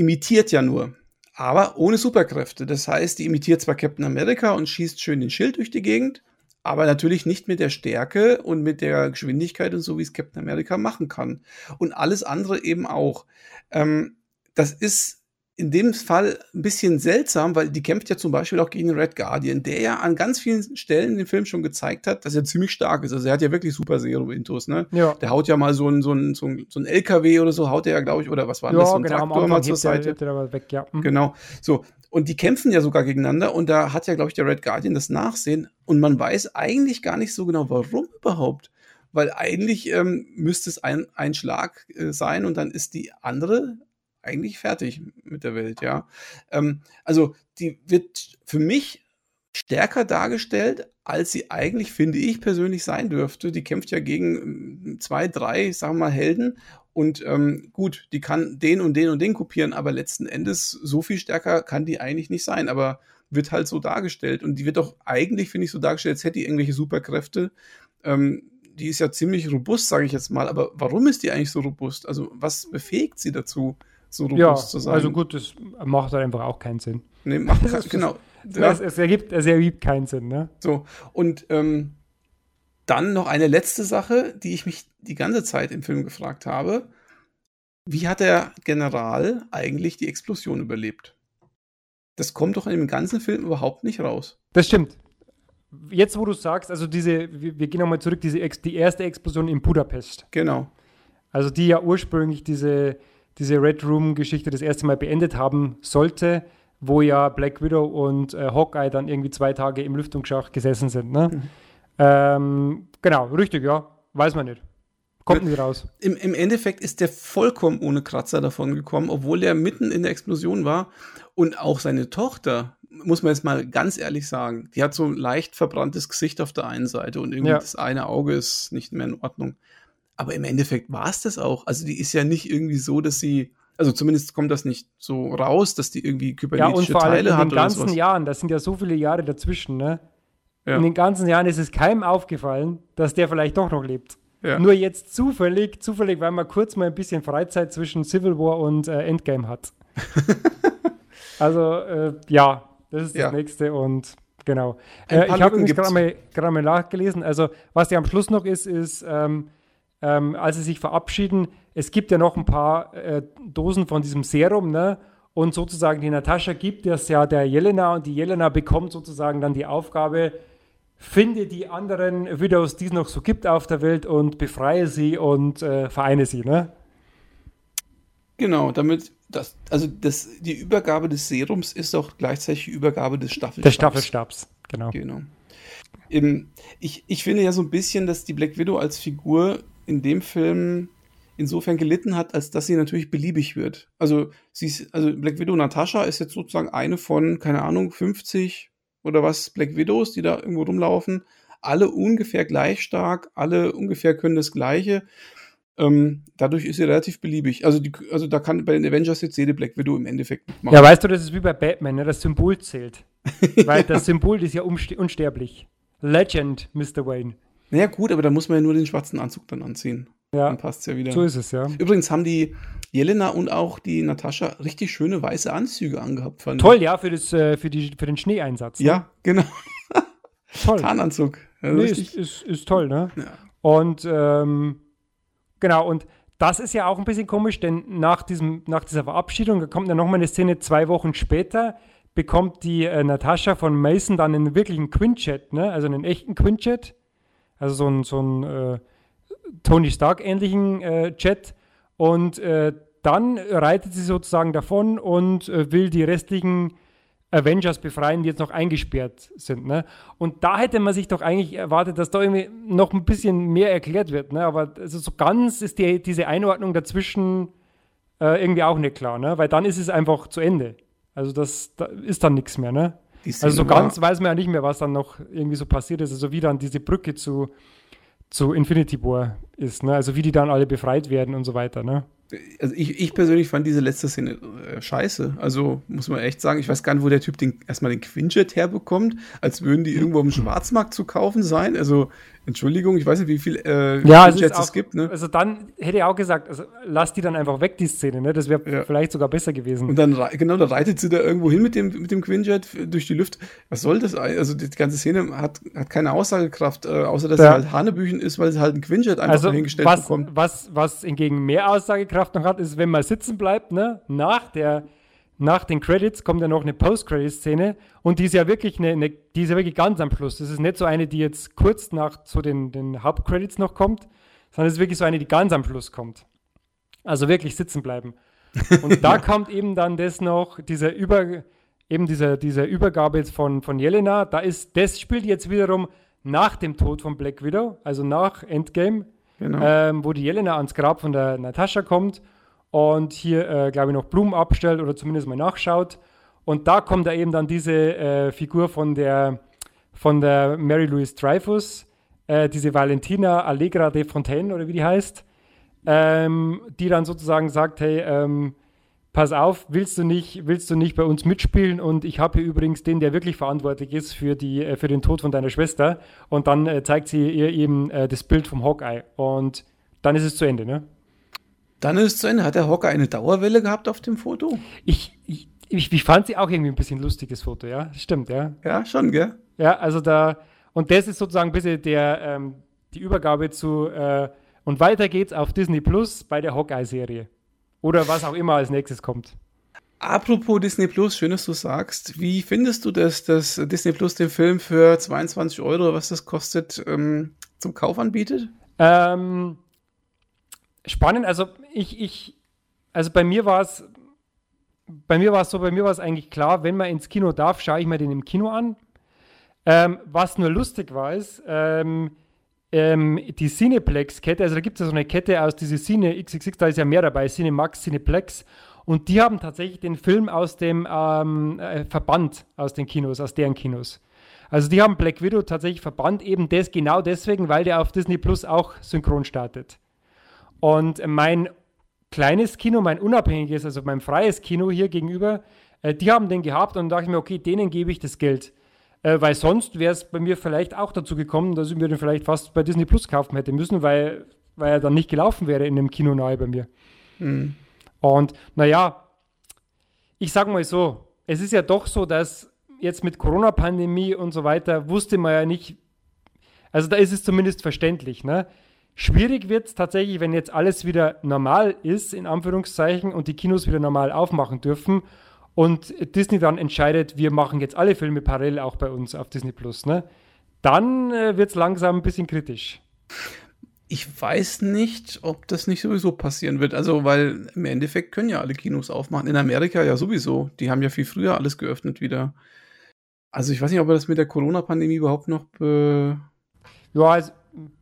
imitiert ja nur, aber ohne Superkräfte. Das heißt, die imitiert zwar Captain America und schießt schön den Schild durch die Gegend, aber natürlich nicht mit der Stärke und mit der Geschwindigkeit und so, wie es Captain America machen kann. Und alles andere eben auch. Ähm, das ist in dem Fall ein bisschen seltsam, weil die kämpft ja zum Beispiel auch gegen Red Guardian, der ja an ganz vielen Stellen in dem Film schon gezeigt hat, dass er ziemlich stark ist. Also er hat ja wirklich super Serum-Intus, ne? Ja. Der haut ja mal so ein, so ein, so ein, so ein LKW oder so, haut er ja, glaube ich, oder was war ja, das? So ein genau, Traktor mal zur Seite. Der, weg, ja. Mhm. Genau. So. Und die kämpfen ja sogar gegeneinander und da hat ja, glaube ich, der Red Guardian das Nachsehen und man weiß eigentlich gar nicht so genau, warum überhaupt weil eigentlich ähm, müsste es ein, ein Schlag äh, sein und dann ist die andere eigentlich fertig mit der Welt, ja. Ähm, also die wird für mich stärker dargestellt, als sie eigentlich, finde ich, persönlich sein dürfte. Die kämpft ja gegen ähm, zwei, drei, sagen wir mal, Helden. Und ähm, gut, die kann den und den und den kopieren, aber letzten Endes so viel stärker kann die eigentlich nicht sein. Aber wird halt so dargestellt. Und die wird doch eigentlich, finde ich, so dargestellt, als hätte die irgendwelche Superkräfte. Ähm, die ist ja ziemlich robust, sage ich jetzt mal. Aber warum ist die eigentlich so robust? Also was befähigt sie dazu? So robust ja, zu sein. Also gut, das macht halt einfach auch keinen Sinn. Nee, macht *laughs* kein, genau. Ja. Es, es, ergibt, es ergibt keinen Sinn, ne? So, und ähm, dann noch eine letzte Sache, die ich mich die ganze Zeit im Film gefragt habe. Wie hat der General eigentlich die Explosion überlebt? Das kommt doch in dem ganzen Film überhaupt nicht raus. Das stimmt. Jetzt, wo du sagst, also diese, wir, wir gehen nochmal zurück, diese die erste Explosion in Budapest. Genau. Also die ja ursprünglich diese, diese Red Room-Geschichte das erste Mal beendet haben sollte, wo ja Black Widow und äh, Hawkeye dann irgendwie zwei Tage im Lüftungsschacht gesessen sind. Ne? Mhm. Ähm, genau, richtig, ja. Weiß man nicht. Kommt nicht raus. Im, Im Endeffekt ist der vollkommen ohne Kratzer davon gekommen, obwohl er mitten in der Explosion war. Und auch seine Tochter, muss man jetzt mal ganz ehrlich sagen, die hat so ein leicht verbranntes Gesicht auf der einen Seite und irgendwie ja. das eine Auge ist nicht mehr in Ordnung. Aber im Endeffekt war es das auch. Also die ist ja nicht irgendwie so, dass sie, also zumindest kommt das nicht so raus, dass die irgendwie kybernetische ja, und vor Teile allem in den ganzen Jahren, das sind ja so viele Jahre dazwischen, ne? Ja. In den ganzen Jahren ist es keinem aufgefallen, dass der vielleicht doch noch lebt. Ja. Nur jetzt zufällig, zufällig, weil man kurz mal ein bisschen Freizeit zwischen Civil War und äh, Endgame hat. *laughs* also, äh, ja, das ist das ja. nächste und genau. Äh, ich habe übrigens gerade mal, mal nachgelesen. Also, was ja am Schluss noch ist, ist, ähm, ähm, als sie sich verabschieden, es gibt ja noch ein paar äh, Dosen von diesem Serum, ne? Und sozusagen die Natascha gibt das ja der Jelena und die Jelena bekommt sozusagen dann die Aufgabe, finde die anderen Widows, die es noch so gibt auf der Welt und befreie sie und äh, vereine sie, ne? Genau, damit Das, also das, die Übergabe des Serums ist auch gleichzeitig die Übergabe des Staffelstabs. Des Staffelstabs, genau. Genau. ich, ich finde ja so ein bisschen, dass die Black Widow als Figur in dem Film insofern gelitten hat, als dass sie natürlich beliebig wird. Also, sie ist, also Black Widow Natascha ist jetzt sozusagen eine von, keine Ahnung, 50 oder was Black Widows, die da irgendwo rumlaufen. Alle ungefähr gleich stark, alle ungefähr können das Gleiche. Ähm, dadurch ist sie relativ beliebig. Also, die, also da kann bei den Avengers jetzt jede Black Widow im Endeffekt mitmachen. Ja, weißt du, das ist wie bei Batman, ne? das Symbol zählt. *laughs* Weil das Symbol ist ja unsterblich. Legend, Mr. Wayne. Naja, gut, aber da muss man ja nur den schwarzen Anzug dann anziehen. Ja. Dann passt ja wieder. So ist es, ja. Übrigens haben die Jelena und auch die Natascha richtig schöne weiße Anzüge angehabt. Fand Toll, ja, für, das, äh, für, die, für den Schneeeinsatz. Ne? Ja, genau. Toll. Tarnanzug. Also nee, ist, ist, ist, toll, ne? Ja. Und ähm, genau, und das ist ja auch ein bisschen komisch, denn nach, diesem, nach dieser Verabschiedung, da kommt ja nochmal eine Szene zwei Wochen später, bekommt die äh, Natascha von Mason dann einen wirklichen Quinjet, ne? also einen echten Quinjet, also so ein, so äh, Tony Stark-ähnlichen äh, Jet. Und äh, dann reitet sie sozusagen davon und äh, will die restlichen Avengers befreien, die jetzt noch eingesperrt sind. Ne? Und da hätte man sich doch eigentlich erwartet, dass da irgendwie noch ein bisschen mehr erklärt wird. Ne? Aber also so ganz ist die, diese Einordnung dazwischen äh, irgendwie auch nicht klar, ne? weil dann ist es einfach zu Ende. Also das da ist dann nichts mehr. Ne? Also so ganz weiß man ja nicht mehr, was dann noch irgendwie so passiert ist. Also wie dann diese Brücke zu, zu Infinity War ist. Ne? Also wie die dann alle befreit werden und so weiter. Ne? Also ich, ich persönlich fand diese letzte Szene äh, scheiße. Also muss man echt sagen, ich weiß gar nicht, wo der Typ den, erstmal den Quinjet herbekommt, als würden die irgendwo im Schwarzmarkt zu kaufen sein. Also Entschuldigung, ich weiß nicht, wie viel äh, ja, Quinjets es, es, gibt. Ne? Also dann hätte ich auch gesagt, also lass die dann einfach weg, die Szene. Ne? Das wäre ja. vielleicht sogar besser gewesen. Und dann, genau, da reitet sie da irgendwo hin mit dem, mit dem Quinjet durch die Lüfte. Was soll das? Also die ganze Szene hat, hat keine Aussagekraft, äh, außer dass ja. sie halt Hanebüchen ist, weil sie halt ein Quinjet einfach also hingestellt was, bekommt. Was, was hingegen mehr Aussagekraft noch hat, ist, wenn man sitzen bleibt, ne? nach der nach den Credits kommt ja noch eine Post-Credit-Szene und die ist ja wirklich eine, eine, die ist ja wirklich ganz am Schluss. Das ist nicht so eine, die jetzt kurz nach zu den, den Hauptcredits noch kommt, sondern es ist wirklich so eine, die ganz am Schluss kommt. Also wirklich sitzen bleiben. Und *laughs* da ja. kommt eben dann das noch, dieser Über, eben dieser, dieser Übergabe jetzt von, von Jelena, da ist, das spielt jetzt wiederum nach dem Tod von Black Widow, also nach Endgame, genau. ähm, wo die Jelena ans Grab von der Natascha kommt und hier, äh, glaube ich, noch Blumen abstellt oder zumindest mal nachschaut. Und da kommt da eben dann diese äh, Figur von der, von der Mary Louise Dreyfus, äh, diese Valentina Allegra de Fontaine oder wie die heißt, ähm, die dann sozusagen sagt, hey, ähm, pass auf, willst du nicht, willst du nicht bei uns mitspielen? Und ich habe hier übrigens den, der wirklich verantwortlich ist für, die, äh, für den Tod von deiner Schwester. Und dann äh, zeigt sie ihr eben äh, das Bild vom Hawkeye. Und dann ist es zu Ende, ne? Dann ist es zu Ende. Hat der Hocker eine Dauerwelle gehabt auf dem Foto? Ich, ich, ich, ich fand sie auch irgendwie ein bisschen lustiges Foto, ja. Stimmt, ja. Ja, schon, gell? Ja, also da, und das ist sozusagen ein bisschen der, ähm, die Übergabe zu, äh, und weiter geht's auf Disney Plus bei der Hawkeye-Serie. Oder was auch immer als nächstes kommt. Apropos Disney Plus, schön, dass du sagst. Wie findest du das, dass Disney Plus den Film für 22 Euro, was das kostet, ähm, zum Kauf anbietet? Ähm, spannend. Also ich, ich, also bei mir war es, bei mir war es so, bei mir war es eigentlich klar, wenn man ins Kino darf, schaue ich mir den im Kino an. Ähm, was nur lustig war, ist, ähm, ähm, die Cineplex-Kette, also da gibt es ja so eine Kette aus diese Cine XXX, da ist ja mehr dabei, Cinemax, Cineplex. Und die haben tatsächlich den Film aus dem ähm, äh, Verband aus den Kinos, aus deren Kinos. Also die haben Black Widow tatsächlich verbannt, eben das genau deswegen, weil der auf Disney Plus auch synchron startet. Und mein kleines Kino, mein unabhängiges, also mein freies Kino hier gegenüber, äh, die haben den gehabt und dachte ich mir, okay, denen gebe ich das Geld. Äh, weil sonst wäre es bei mir vielleicht auch dazu gekommen, dass ich mir den vielleicht fast bei Disney Plus kaufen hätte müssen, weil, weil er dann nicht gelaufen wäre in dem Kino nahe bei mir. Mhm. Und naja, ich sage mal so, es ist ja doch so, dass jetzt mit Corona-Pandemie und so weiter wusste man ja nicht, also da ist es zumindest verständlich, ne? Schwierig wird es tatsächlich, wenn jetzt alles wieder normal ist, in Anführungszeichen, und die Kinos wieder normal aufmachen dürfen und Disney dann entscheidet, wir machen jetzt alle Filme parallel auch bei uns auf Disney Plus, ne? Dann äh, wird es langsam ein bisschen kritisch. ich weiß nicht, ob das nicht sowieso passieren wird. Also, weil im Endeffekt können ja alle Kinos aufmachen. In Amerika ja sowieso. Die haben ja viel früher alles geöffnet wieder. Also, ich weiß nicht, ob er das mit der Corona-Pandemie überhaupt noch ja, also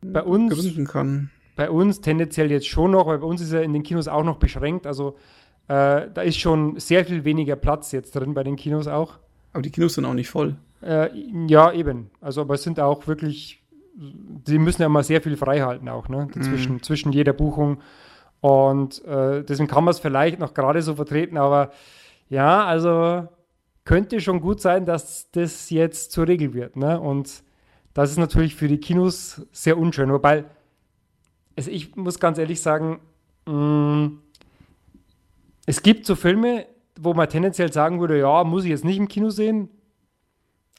bei uns kann. Bei uns tendenziell jetzt schon noch, weil bei uns ist er in den Kinos auch noch beschränkt. Also, äh, da ist schon sehr viel weniger Platz jetzt drin bei den Kinos auch. Aber die Kinos sind auch nicht voll. Äh, ja, eben. Also, aber es sind auch wirklich, die müssen ja mal sehr viel frei halten auch, ne? Zwischen, mm. zwischen jeder Buchung. Und äh, deswegen kann man es vielleicht noch gerade so vertreten, aber ja, also könnte schon gut sein, dass das jetzt zur Regel wird. Ne? Und das ist natürlich für die Kinos sehr unschön. Wobei, also ich muss ganz ehrlich sagen, mh, mm, es gibt so Filme, wo man tendenziell sagen würde, ja, muss ich jetzt nicht im Kino sehen.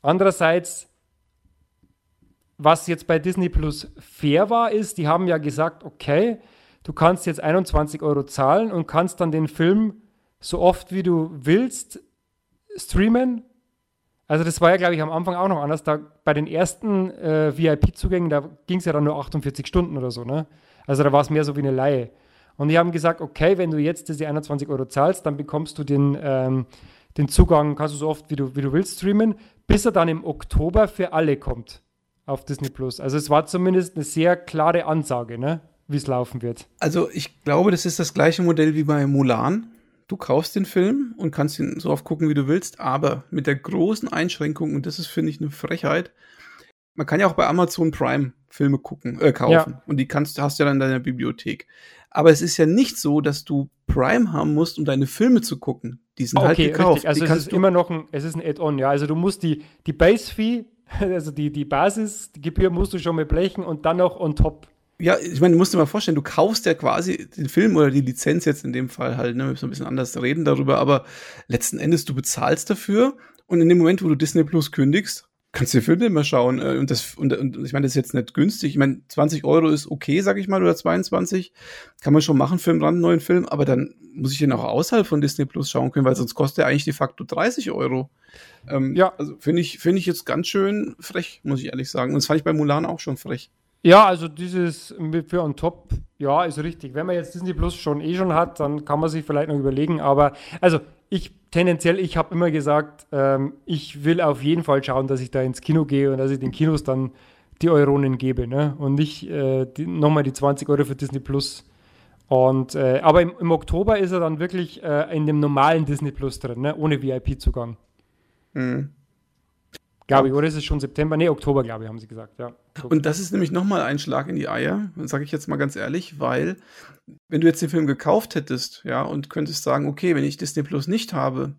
Andererseits, was jetzt bei Disney Plus fair war, ist, die haben ja gesagt, okay, du kannst jetzt 21 Euro zahlen und kannst dann den Film so oft wie du willst streamen. Also das war ja, glaube ich, am Anfang auch noch anders. Da bei den ersten äh, VIP-Zugängen, da ging es ja dann nur 48 Stunden oder so, ne? Also da war es mehr so wie eine Laie. Und die haben gesagt, okay, wenn du jetzt diese 21 Euro zahlst, dann bekommst du den, ähm, den Zugang, kannst du so oft wie du, wie du willst streamen, bis er dann im Oktober für alle kommt auf Disney Plus. Also es war zumindest eine sehr klare Ansage, ne? wie es laufen wird. Also ich glaube, das ist das gleiche Modell wie bei Mulan. Du kaufst den Film und kannst ihn so oft gucken, wie du willst, aber mit der großen Einschränkung, und das ist, finde ich, eine Frechheit, man kann ja auch bei Amazon Prime Filme gucken, äh, kaufen. Ja. Und die kannst, hast du ja dann in deiner Bibliothek. Aber es ist ja nicht so, dass du Prime haben musst, um deine Filme zu gucken. Die sind halt okay, halt gekauft. Richtig. Also die es ist immer noch ein, es ist ein Add-on, ja. Also du musst die, die Base-Fee, *laughs* also die, die Basisgebühr musst du schon mal blechen und dann noch on top. Ja, ich meine, du musst dir mal vorstellen, du kaufst ja quasi den Film oder die Lizenz jetzt in dem Fall halt, ne, wir müssen ein bisschen anders reden darüber, aber letzten Endes, du bezahlst dafür und in dem Moment, wo du Disney Plus kündigst, kannst du den Film immer schauen. Äh, und, das, und, und ich meine, das ist jetzt nicht günstig. Ich meine, 20 Euro ist okay, sag ich mal, oder 22. Kann man schon machen für einen brandneuen Film, aber dann muss ich den auch außerhalb von Disney Plus schauen können, weil sonst kostet er eigentlich de facto 30 Euro. Ähm, ja. Also finde ich, finde ich jetzt ganz schön frech, muss ich ehrlich sagen. Und das fand ich bei Mulan auch schon frech. Ja, also dieses für on top, ja, ist richtig. Wenn man jetzt Disney Plus schon eh schon hat, dann kann man sich vielleicht noch überlegen. Aber also ich tendenziell, ich habe immer gesagt, ähm, ich will auf jeden Fall schauen, dass ich da ins Kino gehe und dass ich den Kinos dann die Euronen gebe, ne? Und nicht äh, nochmal die 20 Euro für Disney Plus. Und äh, aber im, im, Oktober ist er dann wirklich äh, in dem normalen Disney Plus drin, ne? Ohne VIP-Zugang. Mhm. Glaube ich, oder ist es schon September? Nee, Oktober, glaube ich, haben sie gesagt, ja. Und das ist nämlich nochmal ein Schlag in die Eier, sage ich jetzt mal ganz ehrlich, weil wenn du jetzt den Film gekauft hättest, ja, und könntest sagen, okay, wenn ich Disney Plus nicht habe,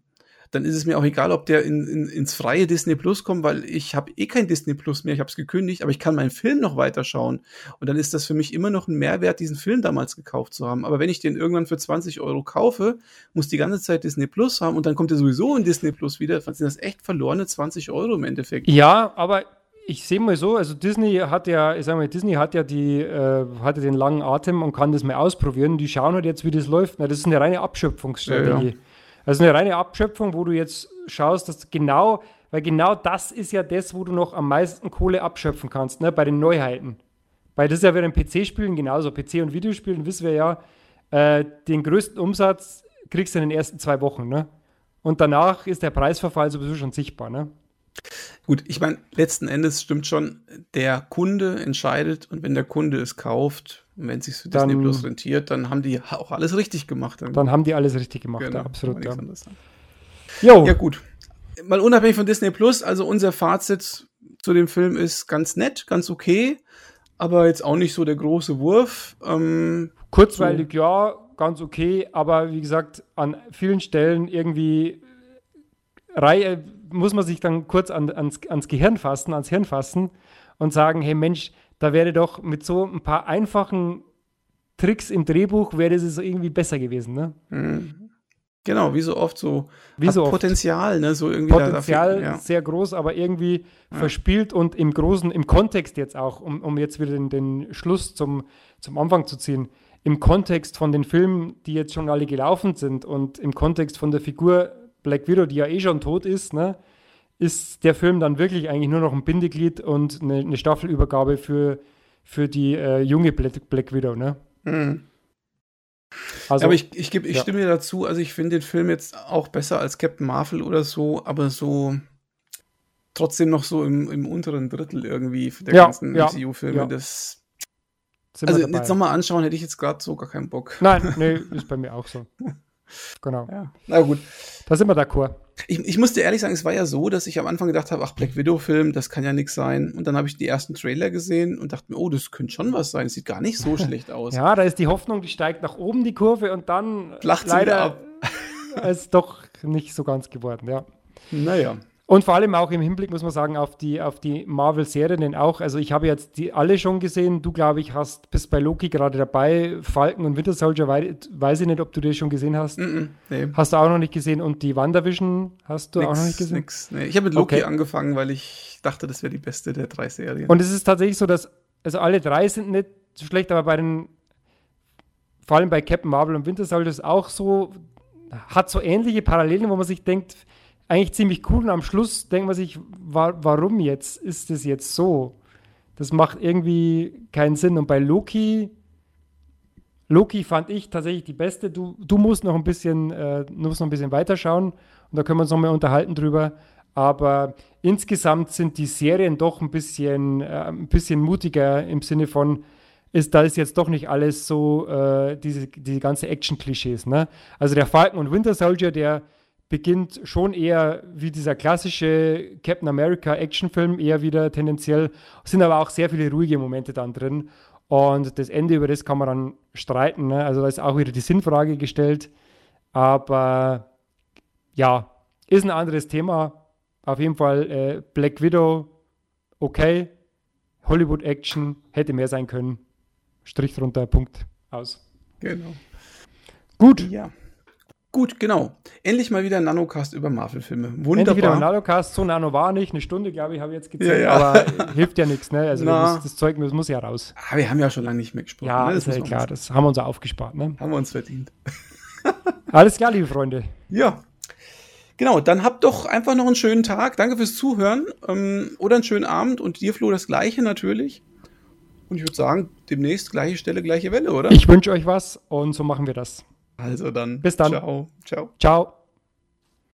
dann ist es mir auch egal, ob der in, in, ins freie Disney Plus kommt, weil ich habe eh kein Disney Plus mehr, ich habe es gekündigt, aber ich kann meinen Film noch weiterschauen. Und dann ist das für mich immer noch ein Mehrwert, diesen Film damals gekauft zu haben. Aber wenn ich den irgendwann für 20 Euro kaufe, muss die ganze Zeit Disney Plus haben und dann kommt er sowieso in Disney Plus wieder, dann sind das echt verlorene 20 Euro im Endeffekt. Ja, aber ich sehe mal so, also Disney hat ja, ich sag mal, Disney hat ja die, äh, hatte den langen Atem und kann das mal ausprobieren. Die schauen halt jetzt, wie das läuft. Na, das ist eine reine Abschöpfungsstrategie. Ja, ja. Also eine reine Abschöpfung, wo du jetzt schaust, dass genau, weil genau das ist ja das, wo du noch am meisten Kohle abschöpfen kannst, ne, bei den Neuheiten. Weil das ist ja bei den PC-Spielen genauso. PC- und Videospielen wissen wir ja, äh, den größten Umsatz kriegst du in den ersten zwei Wochen, ne? Und danach ist der Preisverfall sowieso schon sichtbar, ne? Gut, ich meine, letzten Endes stimmt schon, der Kunde entscheidet und wenn der Kunde es kauft, wenn es sich für dann, Disney Plus rentiert, dann haben die auch alles richtig gemacht. Dann, dann haben die alles richtig gemacht, genau, ja, absolut. Ja. Jo. ja, gut. Mal unabhängig von Disney Plus, also unser Fazit zu dem Film ist ganz nett, ganz okay, aber jetzt auch nicht so der große Wurf. Ähm, Kurzweilig, so. ja, ganz okay, aber wie gesagt, an vielen Stellen irgendwie Reihe muss man sich dann kurz an, ans, ans Gehirn fassen, ans Hirn fassen und sagen, hey Mensch, da wäre doch mit so ein paar einfachen Tricks im Drehbuch wäre es irgendwie besser gewesen, ne? Mhm. Genau, wie so oft so, wie so Potenzial, oft. ne, so irgendwie Potenzial dafür, ja. sehr groß, aber irgendwie ja. verspielt und im großen, im Kontext jetzt auch, um, um jetzt wieder den, den Schluss zum, zum Anfang zu ziehen, im Kontext von den Filmen, die jetzt schon alle gelaufen sind und im Kontext von der Figur Black Widow, die ja eh schon tot ist, ne, ist der Film dann wirklich eigentlich nur noch ein Bindeglied und eine, eine Staffelübergabe für, für die äh, junge Black, Black Widow, ne? Mhm. Also, aber ich, ich, geb, ich ja. stimme dir dazu, also ich finde den Film jetzt auch besser als Captain Marvel oder so, aber so trotzdem noch so im, im unteren Drittel irgendwie der ja, ganzen ja, MCU-Filme. Das also jetzt nochmal anschauen, hätte ich jetzt gerade so gar keinen Bock. Nein, nee, ist bei mir auch so. *laughs* Genau. Ja. Na gut. Da sind wir d'accord. Ich, ich muss dir ehrlich sagen, es war ja so, dass ich am Anfang gedacht habe, ach, Black Widow-Film, das kann ja nichts sein. Und dann habe ich die ersten Trailer gesehen und dachte mir, oh, das könnte schon was sein. Es sieht gar nicht so *laughs* schlecht aus. ja, da ist die Hoffnung, die steigt nach oben, die Kurve, und dann Lacht leider ab. *laughs* ist doch nicht so ganz geworden, ja. Naja. Und vor allem auch im Hinblick, muss man sagen, auf die, auf die Marvel-Serien auch. Also ich habe jetzt die alle schon gesehen. Du, glaube ich, hast, bist bei Loki gerade dabei. Falcon und Winter Soldier, weiß ich nicht, ob du das schon gesehen hast. Mm -mm, nee. Hast du auch noch nicht gesehen. Und die WandaVision hast du nix, auch noch nicht gesehen? Nix. Nee. Ich habe mit Loki okay. angefangen, weil ich dachte, das wäre die beste der drei Serien. Und es ist tatsächlich so, dass, also alle drei sind nicht so schlecht, aber bei den, vor allem bei Captain Marvel und Winter Soldier ist auch so, hat so ähnliche Parallelen, wo man sich denkt, eigentlich ziemlich cool und am Schluss denkt man sich, wa warum jetzt ist es jetzt so? Das macht irgendwie keinen Sinn. Und bei Loki, Loki fand ich tatsächlich die beste. Du, du musst noch ein bisschen, äh, musst noch ein bisschen weiterschauen und da können wir uns noch mal unterhalten drüber. Aber insgesamt sind die Serien doch ein bisschen, äh, ein bisschen mutiger im Sinne von, ist, da ist jetzt doch nicht alles so, äh, diese, diese ganze Action-Klischees. Ne? Also der Falcon und Winter Soldier, der beginnt schon eher wie dieser klassische Captain America Actionfilm, eher wieder tendenziell, sind aber auch sehr viele ruhige Momente dann drin. Und das Ende, über das kann man dann streiten. Ne? Also da ist auch wieder die Sinnfrage gestellt. Aber ja, ist ein anderes Thema. Auf jeden Fall äh, Black Widow, okay. Hollywood Action hätte mehr sein können. Strich drunter, Punkt aus. Genau. Gut. Ja. Gut, genau. Endlich mal wieder ein Nanocast über Marvel-Filme. Wunderbar. Endlich wieder ein Nanocast. So nano war nicht. Eine Stunde, glaube ich, habe ich jetzt gezählt. Ja, ja. Aber hilft ja nichts, ne? Also *laughs* das, das, Zeug das muss ja raus. Aber ah, wir haben ja schon lange nicht mehr gesprochen. Ja, ne? ist ja klar. Das haben wir uns aufgespart, ne? Haben wir uns verdient. *laughs* Alles klar, liebe Freunde. Ja. Genau, dann habt doch einfach noch einen schönen Tag. Danke fürs Zuhören. Ähm, oder einen schönen Abend. Und dir, Flo, das Gleiche natürlich. Und ich würde sagen, demnächst gleiche Stelle, gleiche Welle, oder? Ich wünsche euch was und so machen wir das. Also dann. Bis dann. Ciao. Ciao. Ciao.